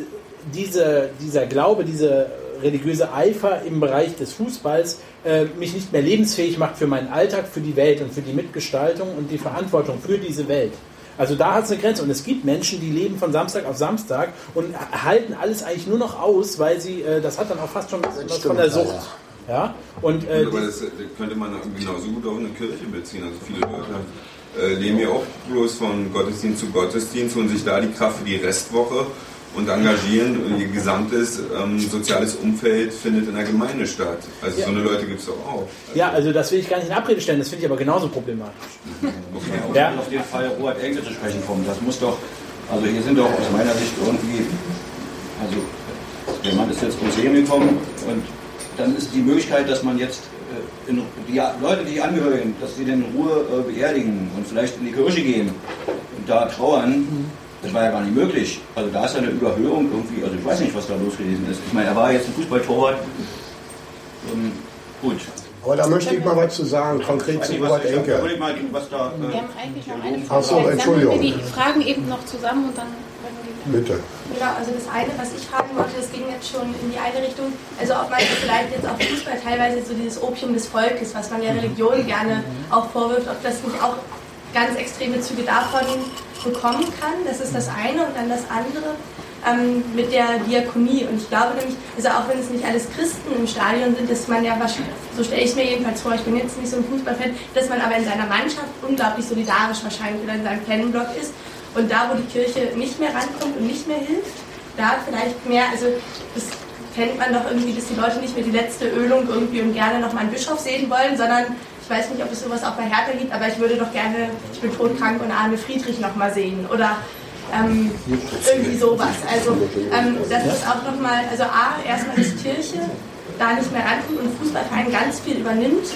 diese, dieser Glaube, dieser religiöse Eifer im Bereich des Fußballs äh, mich nicht mehr lebensfähig macht für meinen Alltag, für die Welt und für die Mitgestaltung und die Verantwortung für diese Welt. Also da hat es eine Grenze. Und es gibt Menschen, die leben von Samstag auf Samstag und halten alles eigentlich nur noch aus, weil sie, äh, das hat dann auch fast schon was von der Sucht. Ja, und, äh, aber das könnte man genauso gut auf eine Kirche beziehen. Also viele Leute äh, leben ja auch bloß von Gottesdienst zu Gottesdienst und sich da die Kraft für die Restwoche und engagieren. Und ihr gesamtes ähm, soziales Umfeld findet in der Gemeinde statt. Also ja. so eine Leute gibt es doch auch. Also ja, also das will ich gar nicht in Abrede stellen, das finde ich aber genauso problematisch. Okay, ja. auf jeden Fall Robert Engle zu sprechen kommen. Das muss doch, also hier sind doch aus meiner Sicht irgendwie, also der Mann ist jetzt ums Leben gekommen und dann ist die Möglichkeit, dass man jetzt äh, in, die Leute, die Angehörigen, dass sie den in Ruhe äh, beerdigen und vielleicht in die Kirche gehen und da trauern. Mhm das war ja gar nicht möglich. Also da ist ja eine Überhöhung irgendwie, also ich weiß nicht, was da los gewesen ist. Ich meine, er war jetzt ein Fußballtorwart. Ähm, gut. Aber da möchte ich mal was zu sagen, konkret zu Robert Enke. Wir haben eigentlich noch eine Frage. Achso, Entschuldigung. Wir die Fragen eben noch zusammen und dann Bitte. Genau, also das eine, was ich fragen wollte, das ging jetzt schon in die eine Richtung, also ob man vielleicht jetzt auch Fußball teilweise so dieses Opium des Volkes, was man ja Religion gerne auch vorwirft, ob das nicht auch ganz extreme Züge davon bekommen kann. Das ist das eine. Und dann das andere ähm, mit der Diakonie. Und ich glaube nämlich, also auch wenn es nicht alles Christen im Stadion sind, dass man ja wahrscheinlich, so stelle ich mir jedenfalls vor, ich bin jetzt nicht so ein Fußballfan, dass man aber in seiner Mannschaft unglaublich solidarisch wahrscheinlich oder in seinem Fanblock ist. Und da, wo die Kirche nicht mehr rankommt und nicht mehr hilft, da vielleicht mehr, also das kennt man doch irgendwie, dass die Leute nicht mehr die letzte Ölung irgendwie und gerne nochmal einen Bischof sehen wollen, sondern ich weiß nicht, ob es sowas auch bei Hertha gibt, aber ich würde doch gerne, ich bin todkrank und Arne Friedrich nochmal sehen. Oder ähm, irgendwie sowas. Also ähm, das ist auch nochmal, also A, erstmal, dass Kirche da nicht mehr rankommt und Fußballverein ganz viel übernimmt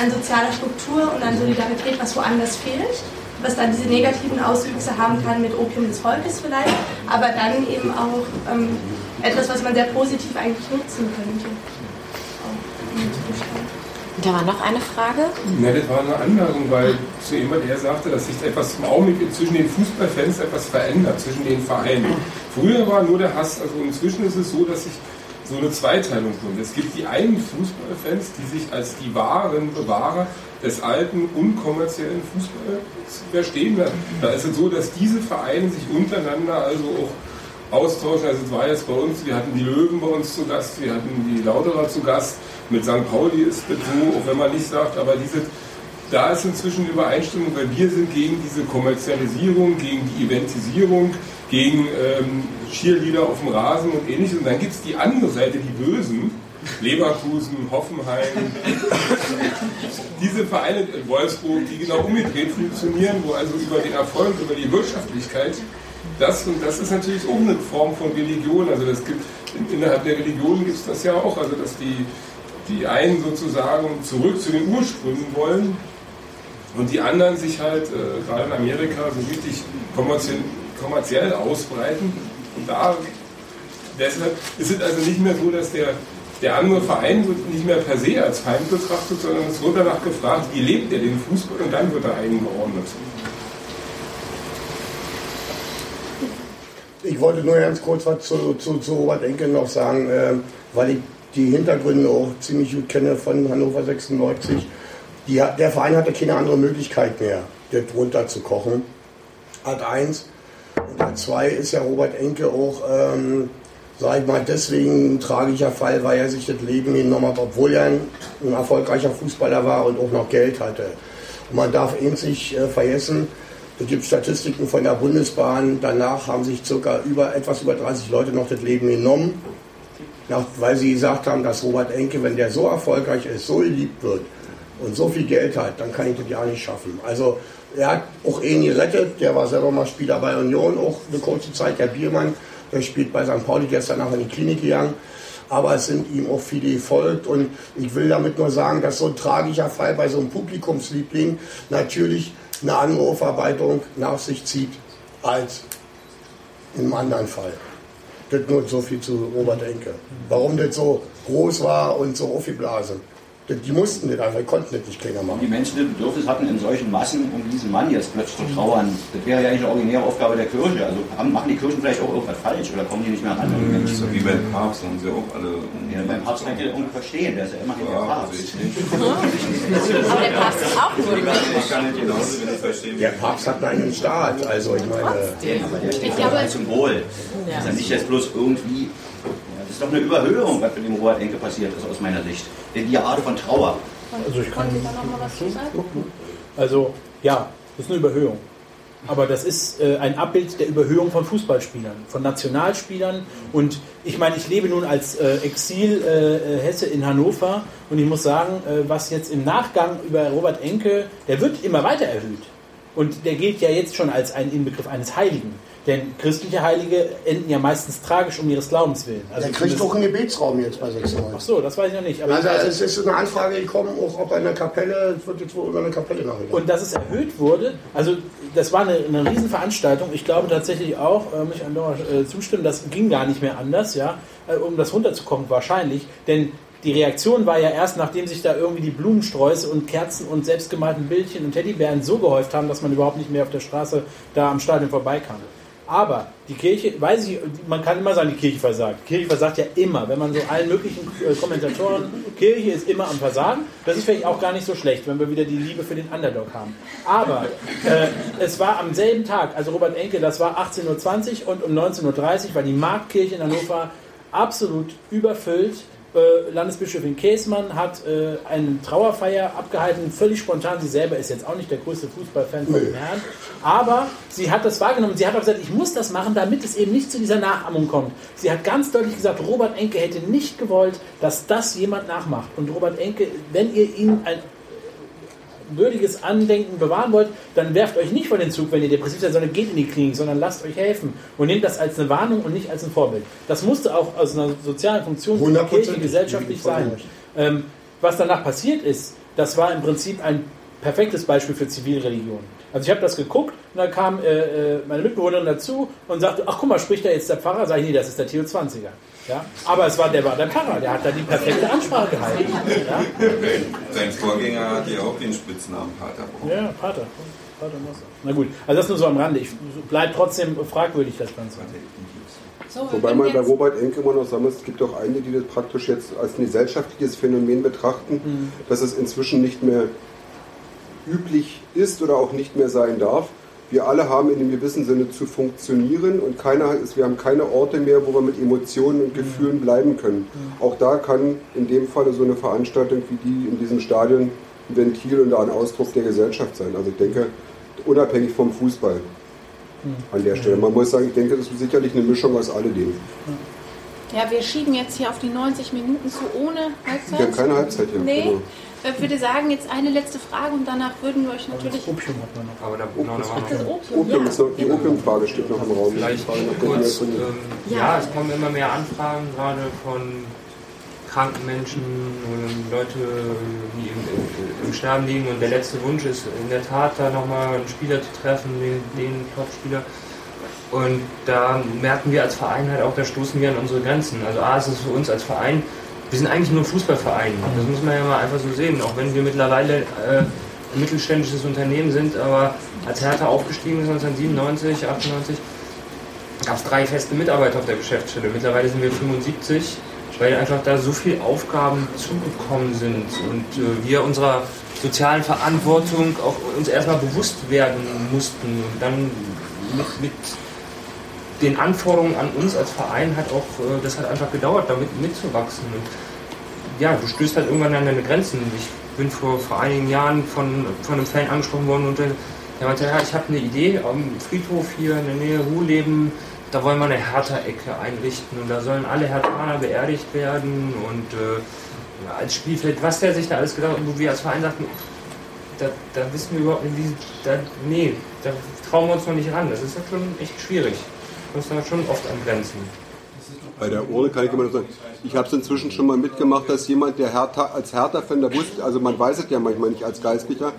an sozialer Struktur und an Solidarität, was woanders fehlt, was dann diese negativen Auswüchse haben kann mit Opium des Volkes vielleicht, aber dann eben auch ähm, etwas, was man sehr positiv eigentlich nutzen könnte. Da war noch eine Frage. Ja, das war eine Anmerkung, weil zu jemand, der sagte, dass sich etwas im Augenblick zwischen den Fußballfans etwas verändert, zwischen den Vereinen. Früher war nur der Hass, also inzwischen ist es so, dass sich so eine Zweiteilung kommt. Es gibt die einen Fußballfans, die sich als die wahren Bewahrer des alten, unkommerziellen Fußballs verstehen. Da ist es so, dass diese Vereine sich untereinander also auch austauschen. Also es war jetzt bei uns, wir hatten die Löwen bei uns zu Gast, wir hatten die Lauterer zu Gast. Mit St. Pauli ist das so, auch wenn man nicht sagt, aber diese, da ist inzwischen Übereinstimmung, weil wir sind gegen diese Kommerzialisierung, gegen die Eventisierung, gegen ähm, Cheerleader auf dem Rasen und ähnliches. Und dann gibt es die andere Seite, die Bösen, Leverkusen, Hoffenheim, diese Vereine in Wolfsburg, die genau umgedreht funktionieren, wo also über den Erfolg, über die Wirtschaftlichkeit, das und das ist natürlich auch eine Form von Religion. Also das gibt innerhalb der Religion gibt es das ja auch, also dass die die einen sozusagen zurück zu den Ursprüngen wollen und die anderen sich halt äh, gerade in Amerika so richtig kommerziell, kommerziell ausbreiten. Und da deshalb ist es also nicht mehr so, dass der, der andere Verein wird nicht mehr per se als Feind betrachtet, sondern es wird danach gefragt, wie lebt er den Fußball und dann wird er eingeordnet. Ich wollte nur ganz kurz was zu, zu, zu Robert Enkel noch sagen, äh, weil ich die Hintergründe auch ziemlich gut kenne von Hannover 96. Die, der Verein hatte keine andere Möglichkeit mehr, das runterzukochen. Art 1. Und Art 2 ist ja Robert Enke auch, ähm, sag ich mal, deswegen ein tragischer Fall, weil er sich das Leben genommen hat, obwohl er ein, erfolgreicher Fußballer war und auch noch Geld hatte. Und man darf ihn sich äh, vergessen, es gibt Statistiken von der Bundesbahn, danach haben sich circa über, etwas über 30 Leute noch das Leben genommen. Weil sie gesagt haben, dass Robert Enke, wenn der so erfolgreich ist, so geliebt wird und so viel Geld hat, dann kann ich das ja nicht schaffen. Also er hat auch ihn gerettet, der war selber mal Spieler bei Union, auch eine kurze Zeit, der Biermann, der spielt bei St. Pauli, der ist in die Klinik gegangen. Aber es sind ihm auch viele gefolgt und ich will damit nur sagen, dass so ein tragischer Fall bei so einem Publikumsliebling natürlich eine andere Aufarbeitung nach sich zieht als in einem anderen Fall. Das nur so viel zu Robert Enke. Warum das so groß war und so aufgeblasen. Die mussten das einfach, konnten das nicht kleiner machen. Die Menschen, die Bedürfnis hatten, in solchen Massen um diesen Mann jetzt plötzlich zu trauern, das wäre ja eigentlich eine originäre Aufgabe der Kirche. Also haben, machen die Kirchen vielleicht auch irgendwas falsch oder kommen die nicht mehr an andere Menschen? So wie beim Papst, haben sie auch alle. Ja, beim Papst kann ich das irgendwie verstehen, der ist ja immerhin der Papst. Aber der Papst ist auch nur Der Papst hat einen Staat, also ich meine. Aber der steht ja als Symbol. Das ist ja nicht jetzt bloß irgendwie das ist doch eine Überhöhung, was mit dem Robert Enke passiert ist, aus meiner Sicht. Die Art von Trauer. Also ich kann. da noch mal was zu sagen? Also ja, das ist eine Überhöhung. Aber das ist äh, ein Abbild der Überhöhung von Fußballspielern, von Nationalspielern. Und ich meine, ich lebe nun als äh, Exil-Hesse äh, in Hannover und ich muss sagen, äh, was jetzt im Nachgang über Robert Enke, der wird immer weiter erhöht. Und der gilt ja jetzt schon als ein Inbegriff eines Heiligen. Denn christliche Heilige enden ja meistens tragisch um ihres Glaubens willen. Also der kriegt doch einen Gebetsraum jetzt bei 96. Ach so, das weiß ich noch nicht. Aber also, also es ist eine Anfrage gekommen, auch ob eine Kapelle, es wird jetzt wohl über eine Kapelle nachgedacht. Und dass es erhöht wurde, also das war eine, eine Riesenveranstaltung. Ich glaube tatsächlich auch, äh, mich an Dora äh, zustimmen, das ging gar nicht mehr anders, ja, äh, um das runterzukommen wahrscheinlich. Denn die Reaktion war ja erst, nachdem sich da irgendwie die Blumensträuße und Kerzen und selbstgemalten Bildchen und Teddybären so gehäuft haben, dass man überhaupt nicht mehr auf der Straße da am Stadion vorbeikam. Aber die Kirche, weiß ich, man kann immer sagen, die Kirche versagt. Die Kirche versagt ja immer. Wenn man so allen möglichen äh, Kommentatoren, Kirche ist immer am Versagen. Das ist vielleicht auch gar nicht so schlecht, wenn wir wieder die Liebe für den Underdog haben. Aber äh, es war am selben Tag, also Robert Enke, das war 18.20 Uhr und um 19.30 Uhr war die Marktkirche in Hannover absolut überfüllt äh, Landesbischöfin Käsmann hat äh, eine Trauerfeier abgehalten, völlig spontan. Sie selber ist jetzt auch nicht der größte Fußballfan von dem Herrn, aber sie hat das wahrgenommen. Sie hat auch gesagt, ich muss das machen, damit es eben nicht zu dieser Nachahmung kommt. Sie hat ganz deutlich gesagt, Robert Enke hätte nicht gewollt, dass das jemand nachmacht. Und Robert Enke, wenn ihr ihn ein würdiges Andenken bewahren wollt, dann werft euch nicht vor den Zug, wenn ihr depressiv seid, sondern geht in die Klinik, sondern lasst euch helfen und nehmt das als eine Warnung und nicht als ein Vorbild. Das musste auch aus einer sozialen Funktion für die Kirche gesellschaftlich sein. Ähm, was danach passiert ist, das war im Prinzip ein perfektes Beispiel für Zivilreligion. Also ich habe das geguckt und dann kam äh, äh meine Mitbewohnerin dazu und sagte, ach guck mal, spricht da jetzt der Pfarrer? Sag ich, nee, das ist der Theo 20er. Ja? Aber es war, der war der Pfarrer, der hat da die perfekte Ansprache gehalten. Ja? Sein Vorgänger hatte ja auch den Spitznamen Pater Braun. Ja, Pater. Pater Mosse. Na gut, also das nur so am Rande. Ich bleibt trotzdem fragwürdig, das Ganze. So, Wobei man bei Robert Enke immer noch sagen muss, es gibt auch einige, die das praktisch jetzt als ein gesellschaftliches Phänomen betrachten, Mhm. dass es inzwischen nicht mehr üblich ist oder auch nicht mehr sein darf. Wir alle haben in einem gewissen Sinne zu funktionieren und keiner ist, wir haben keine Orte mehr, wo wir mit Emotionen und Gefühlen bleiben können. Auch da kann in dem Falle so eine Veranstaltung wie die in diesem Stadion ein Ventil und ein Ausdruck der Gesellschaft sein. Also ich denke, unabhängig vom Fußball an der Stelle. Man muss sagen, ich denke, das ist sicherlich eine Mischung aus alledem. Ja, wir schieben jetzt hier auf die 90 Minuten zu ohne Halbzeit. Wir haben keine Halbzeit hier. Nee. Genau. Ich würde sagen, jetzt eine letzte Frage und danach würden wir euch natürlich. Opium hat man noch. Aber da, genau, da war noch Das Opium, Opium ja. ist noch, die Opiumfrage steht noch im Raum. Vielleicht kurz, ähm, ja. es kommen immer mehr Anfragen, gerade von kranken Menschen oder Leute, die im, im Sterben liegen. Und der letzte Wunsch ist in der Tat, da nochmal einen Spieler zu treffen, den, den Top-Spieler. Und da merken wir als Verein halt auch, da stoßen wir an unsere Grenzen. Also A, ist es für uns als Verein, wir sind eigentlich nur ein Fußballverein. Das muss man ja mal einfach so sehen. Auch wenn wir mittlerweile äh, ein mittelständisches Unternehmen sind, aber als Hertha aufgestiegen ist 1997, 98, gab es drei feste Mitarbeiter auf der Geschäftsstelle. Mittlerweile sind wir 75, weil einfach da so viele Aufgaben zugekommen sind und äh, wir unserer sozialen Verantwortung auch uns erstmal bewusst werden mussten und dann mit, mit den Anforderungen an uns als Verein hat auch, äh, das hat einfach gedauert, damit mitzuwachsen. Und ja, du stößt halt irgendwann an deine Grenzen. Ich bin vor, vor einigen Jahren von, von einem Fan angesprochen worden und der, meinte, ja, ich habe eine Idee am Friedhof hier in der Nähe Ruhleben, da wollen wir eine Hertha-Ecke einrichten und da sollen alle Herthaner beerdigt werden und äh, als Spielfeld, was der sich da alles gedacht hat, wo wir als Verein sagten, da, da wissen wir überhaupt nicht, wie, da, nee, da trauen wir uns noch nicht ran. Das ist ja schon echt schwierig. Wir sind da schon oft an Grenzen. Bei der Urne kann ich immer noch sagen, ich habe es inzwischen schon mal mitgemacht, dass jemand, der Hertha, als Hertha-Fan, da wusste, also man weiß es ja manchmal nicht als Geistlicher,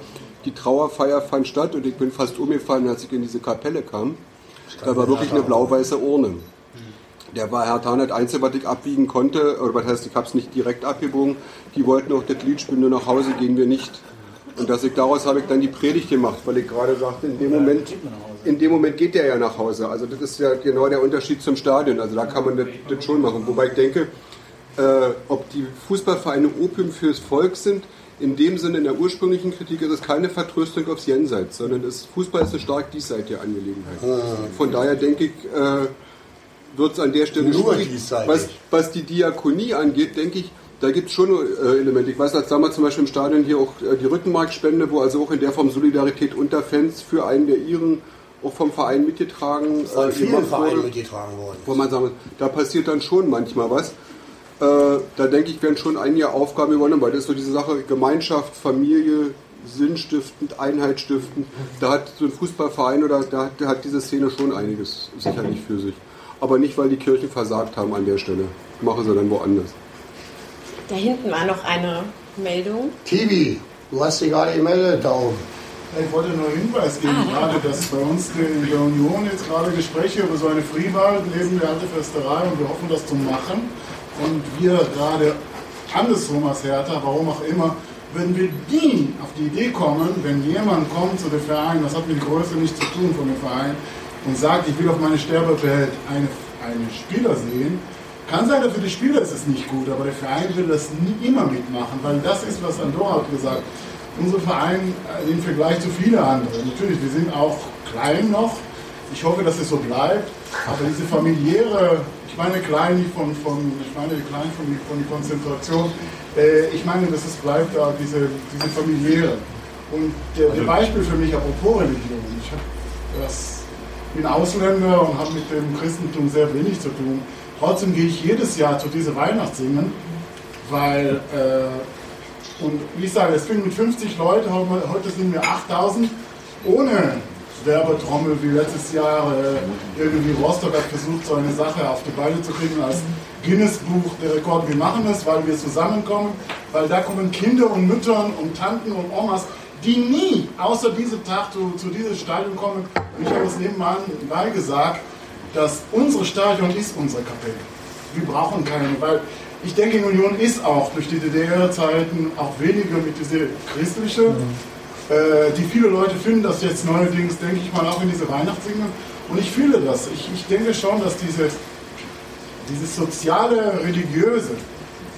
die Trauerfeier fand statt und ich bin fast umgefallen, als ich in diese Kapelle kam. Da war wirklich eine blau-weiße Urne. Der war Hertha das Einzige, was ich abbiegen konnte, oder was heißt, ich habe es nicht direkt abgebogen, die wollten auch das Lied spielen, nur nach Hause gehen wir nicht. Und dass ich daraus habe ich dann die Predigt gemacht, weil ich gerade sagte, in dem Moment, in dem Moment geht der ja nach Hause. Also das ist ja genau der Unterschied zum Stadion. Also da kann man das, das schon machen. Wobei ich denke, äh, ob die Fußballvereine Opium fürs Volk sind, in dem Sinne in der ursprünglichen Kritik ist es keine Vertröstung aufs Jenseits, sondern das Fußball ist eine stark diesseitige Angelegenheit. Von daher denke ich, äh, wird es an der Stelle Nur schwierig. Was, was die Diakonie angeht, denke ich, da gibt es schon äh, Elemente. Ich weiß, als damals zum Beispiel im Stadion hier auch äh, die Rückenmarkspende, wo also auch in der Form Solidarität unter Fans für einen der ihren auch vom Verein mitgetragen Von äh, Vereinen mitgetragen worden. Wo man sagen da passiert dann schon manchmal was. Äh, da denke ich, werden schon einige Aufgaben übernommen, weil das ist so diese Sache Gemeinschaft, Familie, sinnstiftend, einheitsstiftend. Da hat so ein Fußballverein oder da, da hat diese Szene schon einiges sicherlich für sich. Aber nicht, weil die Kirchen versagt haben an der Stelle. Machen sie dann woanders. Da hinten war noch eine Meldung. Tibi, du hast dich gerade gemeldet, Daumen. Ich wollte nur Hinweis geben, gerade, dass bei uns in der Union jetzt gerade Gespräche über so eine Freewahl neben der alte Festerei und wir hoffen, das zu machen. Und wir gerade andersrum als Hertha, warum auch immer, würden wir nie auf die Idee kommen, wenn jemand kommt zu dem Verein, das hat mit Größe nichts zu tun von dem Verein, und sagt, ich will auf meine Sterbebett eine, einen Spieler sehen, kann sein, dass für die Spieler ist es nicht gut, aber der Verein will das nie immer mitmachen, weil das ist, was Andorra hat gesagt. Unser Verein äh, im Vergleich zu vielen anderen, natürlich, wir sind auch klein noch. Ich hoffe, dass es so bleibt. Aber diese familiäre, ich meine klein nicht von, von ich meine klein von, von Konzentration, äh, ich meine, dass es bleibt da diese, diese familiäre. Und der, der Beispiel für mich, apropos Religion, ich das, bin Ausländer und habe mit dem Christentum sehr wenig zu tun. Trotzdem gehe ich jedes Jahr zu diese Weihnachtssingen, weil, äh, und wie ich sage, es fing mit 50 Leuten, heute sind wir 8000, ohne Werbetrommel wie letztes Jahr. Äh, irgendwie Rostock hat versucht, so eine Sache auf die Beine zu kriegen als Guinness-Buch der Rekorde. Wir machen das, weil wir zusammenkommen, weil da kommen Kinder und Müttern und Tanten und Omas, die nie außer diesem Tag zu, zu diesem Stadion kommen. Und ich habe es nebenan gesagt, dass unser Stadion ist unsere Kapelle. wir brauchen keine, weil ich denke, in Union ist auch durch die DDR-Zeiten auch weniger mit dieser christliche, äh, die viele Leute finden das jetzt neuerdings, denke ich mal, auch in diese Weihnachtssingen. Und ich fühle das. Ich, ich denke schon, dass diese, dieses soziale, religiöse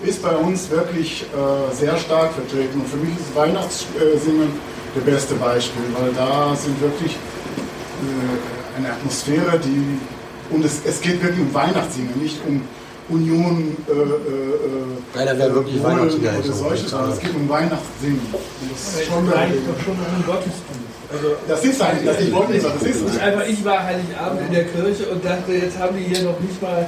ist bei uns wirklich äh, sehr stark vertreten. Und für mich ist Weihnachtssingen der beste Beispiel, weil da sind wirklich äh, eine Atmosphäre, die und es, es geht wirklich um Weihnachtssingen, nicht um Union, äh, äh, Keiner wäre wirklich Wohl oder solches, sondern es geht um Weihnachtssingen. Das ist schon der- doch schon einem Gottesdienst. Also, Das ist ein- das- ich wollte nicht sagen, das ist ich, ein- einfach, ich war Heiligabend in der Kirche und dachte, jetzt haben die hier noch nicht mal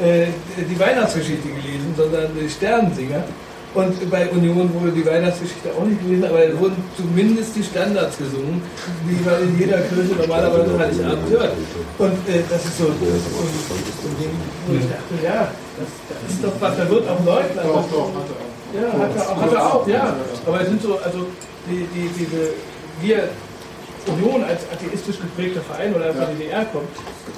äh, die Weihnachtsgeschichte gelesen, sondern die Sternensinger. Und bei Union wurde die Weihnachtsgeschichte auch nicht gelesen, aber es wurden zumindest die Standards gesungen, die man in jeder Kirche normalerweise Heiligabend hört. Und äh, das ist so, das ist so, ein- so ein Ding, wo ich dachte, ja, das, das ist doch was, da wird auch Leugner. Doch, doch, hat er auch. Ja, hat er auch, hat er auch ja. Aber es sind so, also die, die, diese, wir, Union als atheistisch geprägter Verein oder von der DDR kommt,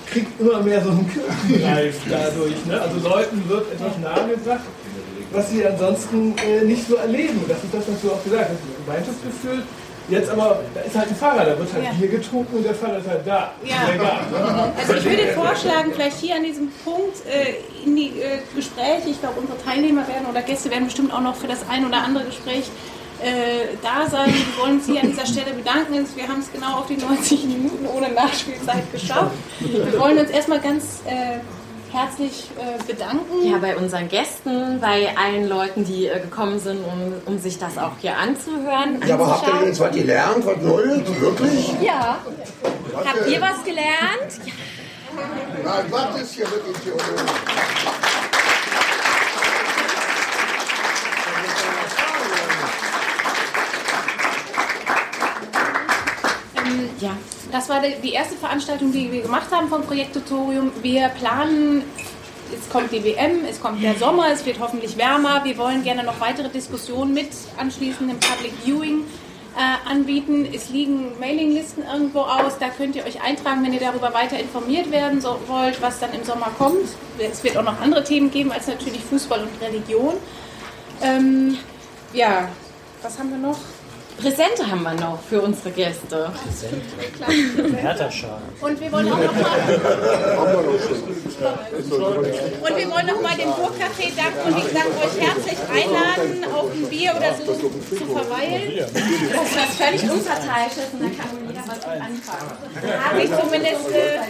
kriegt immer mehr so einen Kirchenreif dadurch. Ne? Also Leuten wird etwas nahegebracht, was sie ansonsten äh, nicht so erleben. Das ist das, was du auch gesagt hast, das Gemeinschaftsgefühl. Jetzt aber, da ist halt ein Pfarrer, da wird halt Ja. Bier getrunken und der Pfarrer ist halt da. Ja. Egal? Also ich würde vorschlagen, vielleicht hier an diesem Punkt äh, in die äh, Gespräche, ich glaube unsere Teilnehmer werden oder Gäste werden bestimmt auch noch für das ein oder andere Gespräch äh, da sein. Wir wollen uns hier an dieser Stelle bedanken. Wir haben es genau auf die 90 Minuten ohne Nachspielzeit geschafft. Wir wollen uns erstmal ganz äh, herzlich äh, bedanken. Ja, bei unseren Gästen, bei allen Leuten, die äh, gekommen sind, um, um sich das auch hier anzuhören. Ja, aber habt ihr jetzt was gelernt, was Neues? Wirklich? Ja. Habt ihr was gelernt? Nein, was ist hier wirklich Theologie? Ähm, ja, das war die- erste Veranstaltung, die wir gemacht haben vom Projekt Tutorium. Wir planen, es kommt die WM, es kommt der Sommer, es wird hoffentlich wärmer. Wir wollen gerne noch weitere Diskussionen mit anschließendem Public Viewing äh, anbieten. Es liegen Mailinglisten irgendwo aus, da könnt ihr euch eintragen, wenn ihr darüber weiter informiert werden so, wollt, was dann im Sommer kommt. Es wird auch noch andere Themen geben als natürlich Fußball und Religion. Ähm, ja, was haben wir noch? Präsente haben wir noch für unsere Gäste. Präsente? Und wir wollen auch nochmal... und wir wollen nochmal dem Burgcafé danken und wie gesagt euch herzlich einladen, auf ein Bier oder so zu verweilen. Das ist was völlig Unparteiisches und da kann jeder was mit anfangen. Habe ich zumindest... Äh,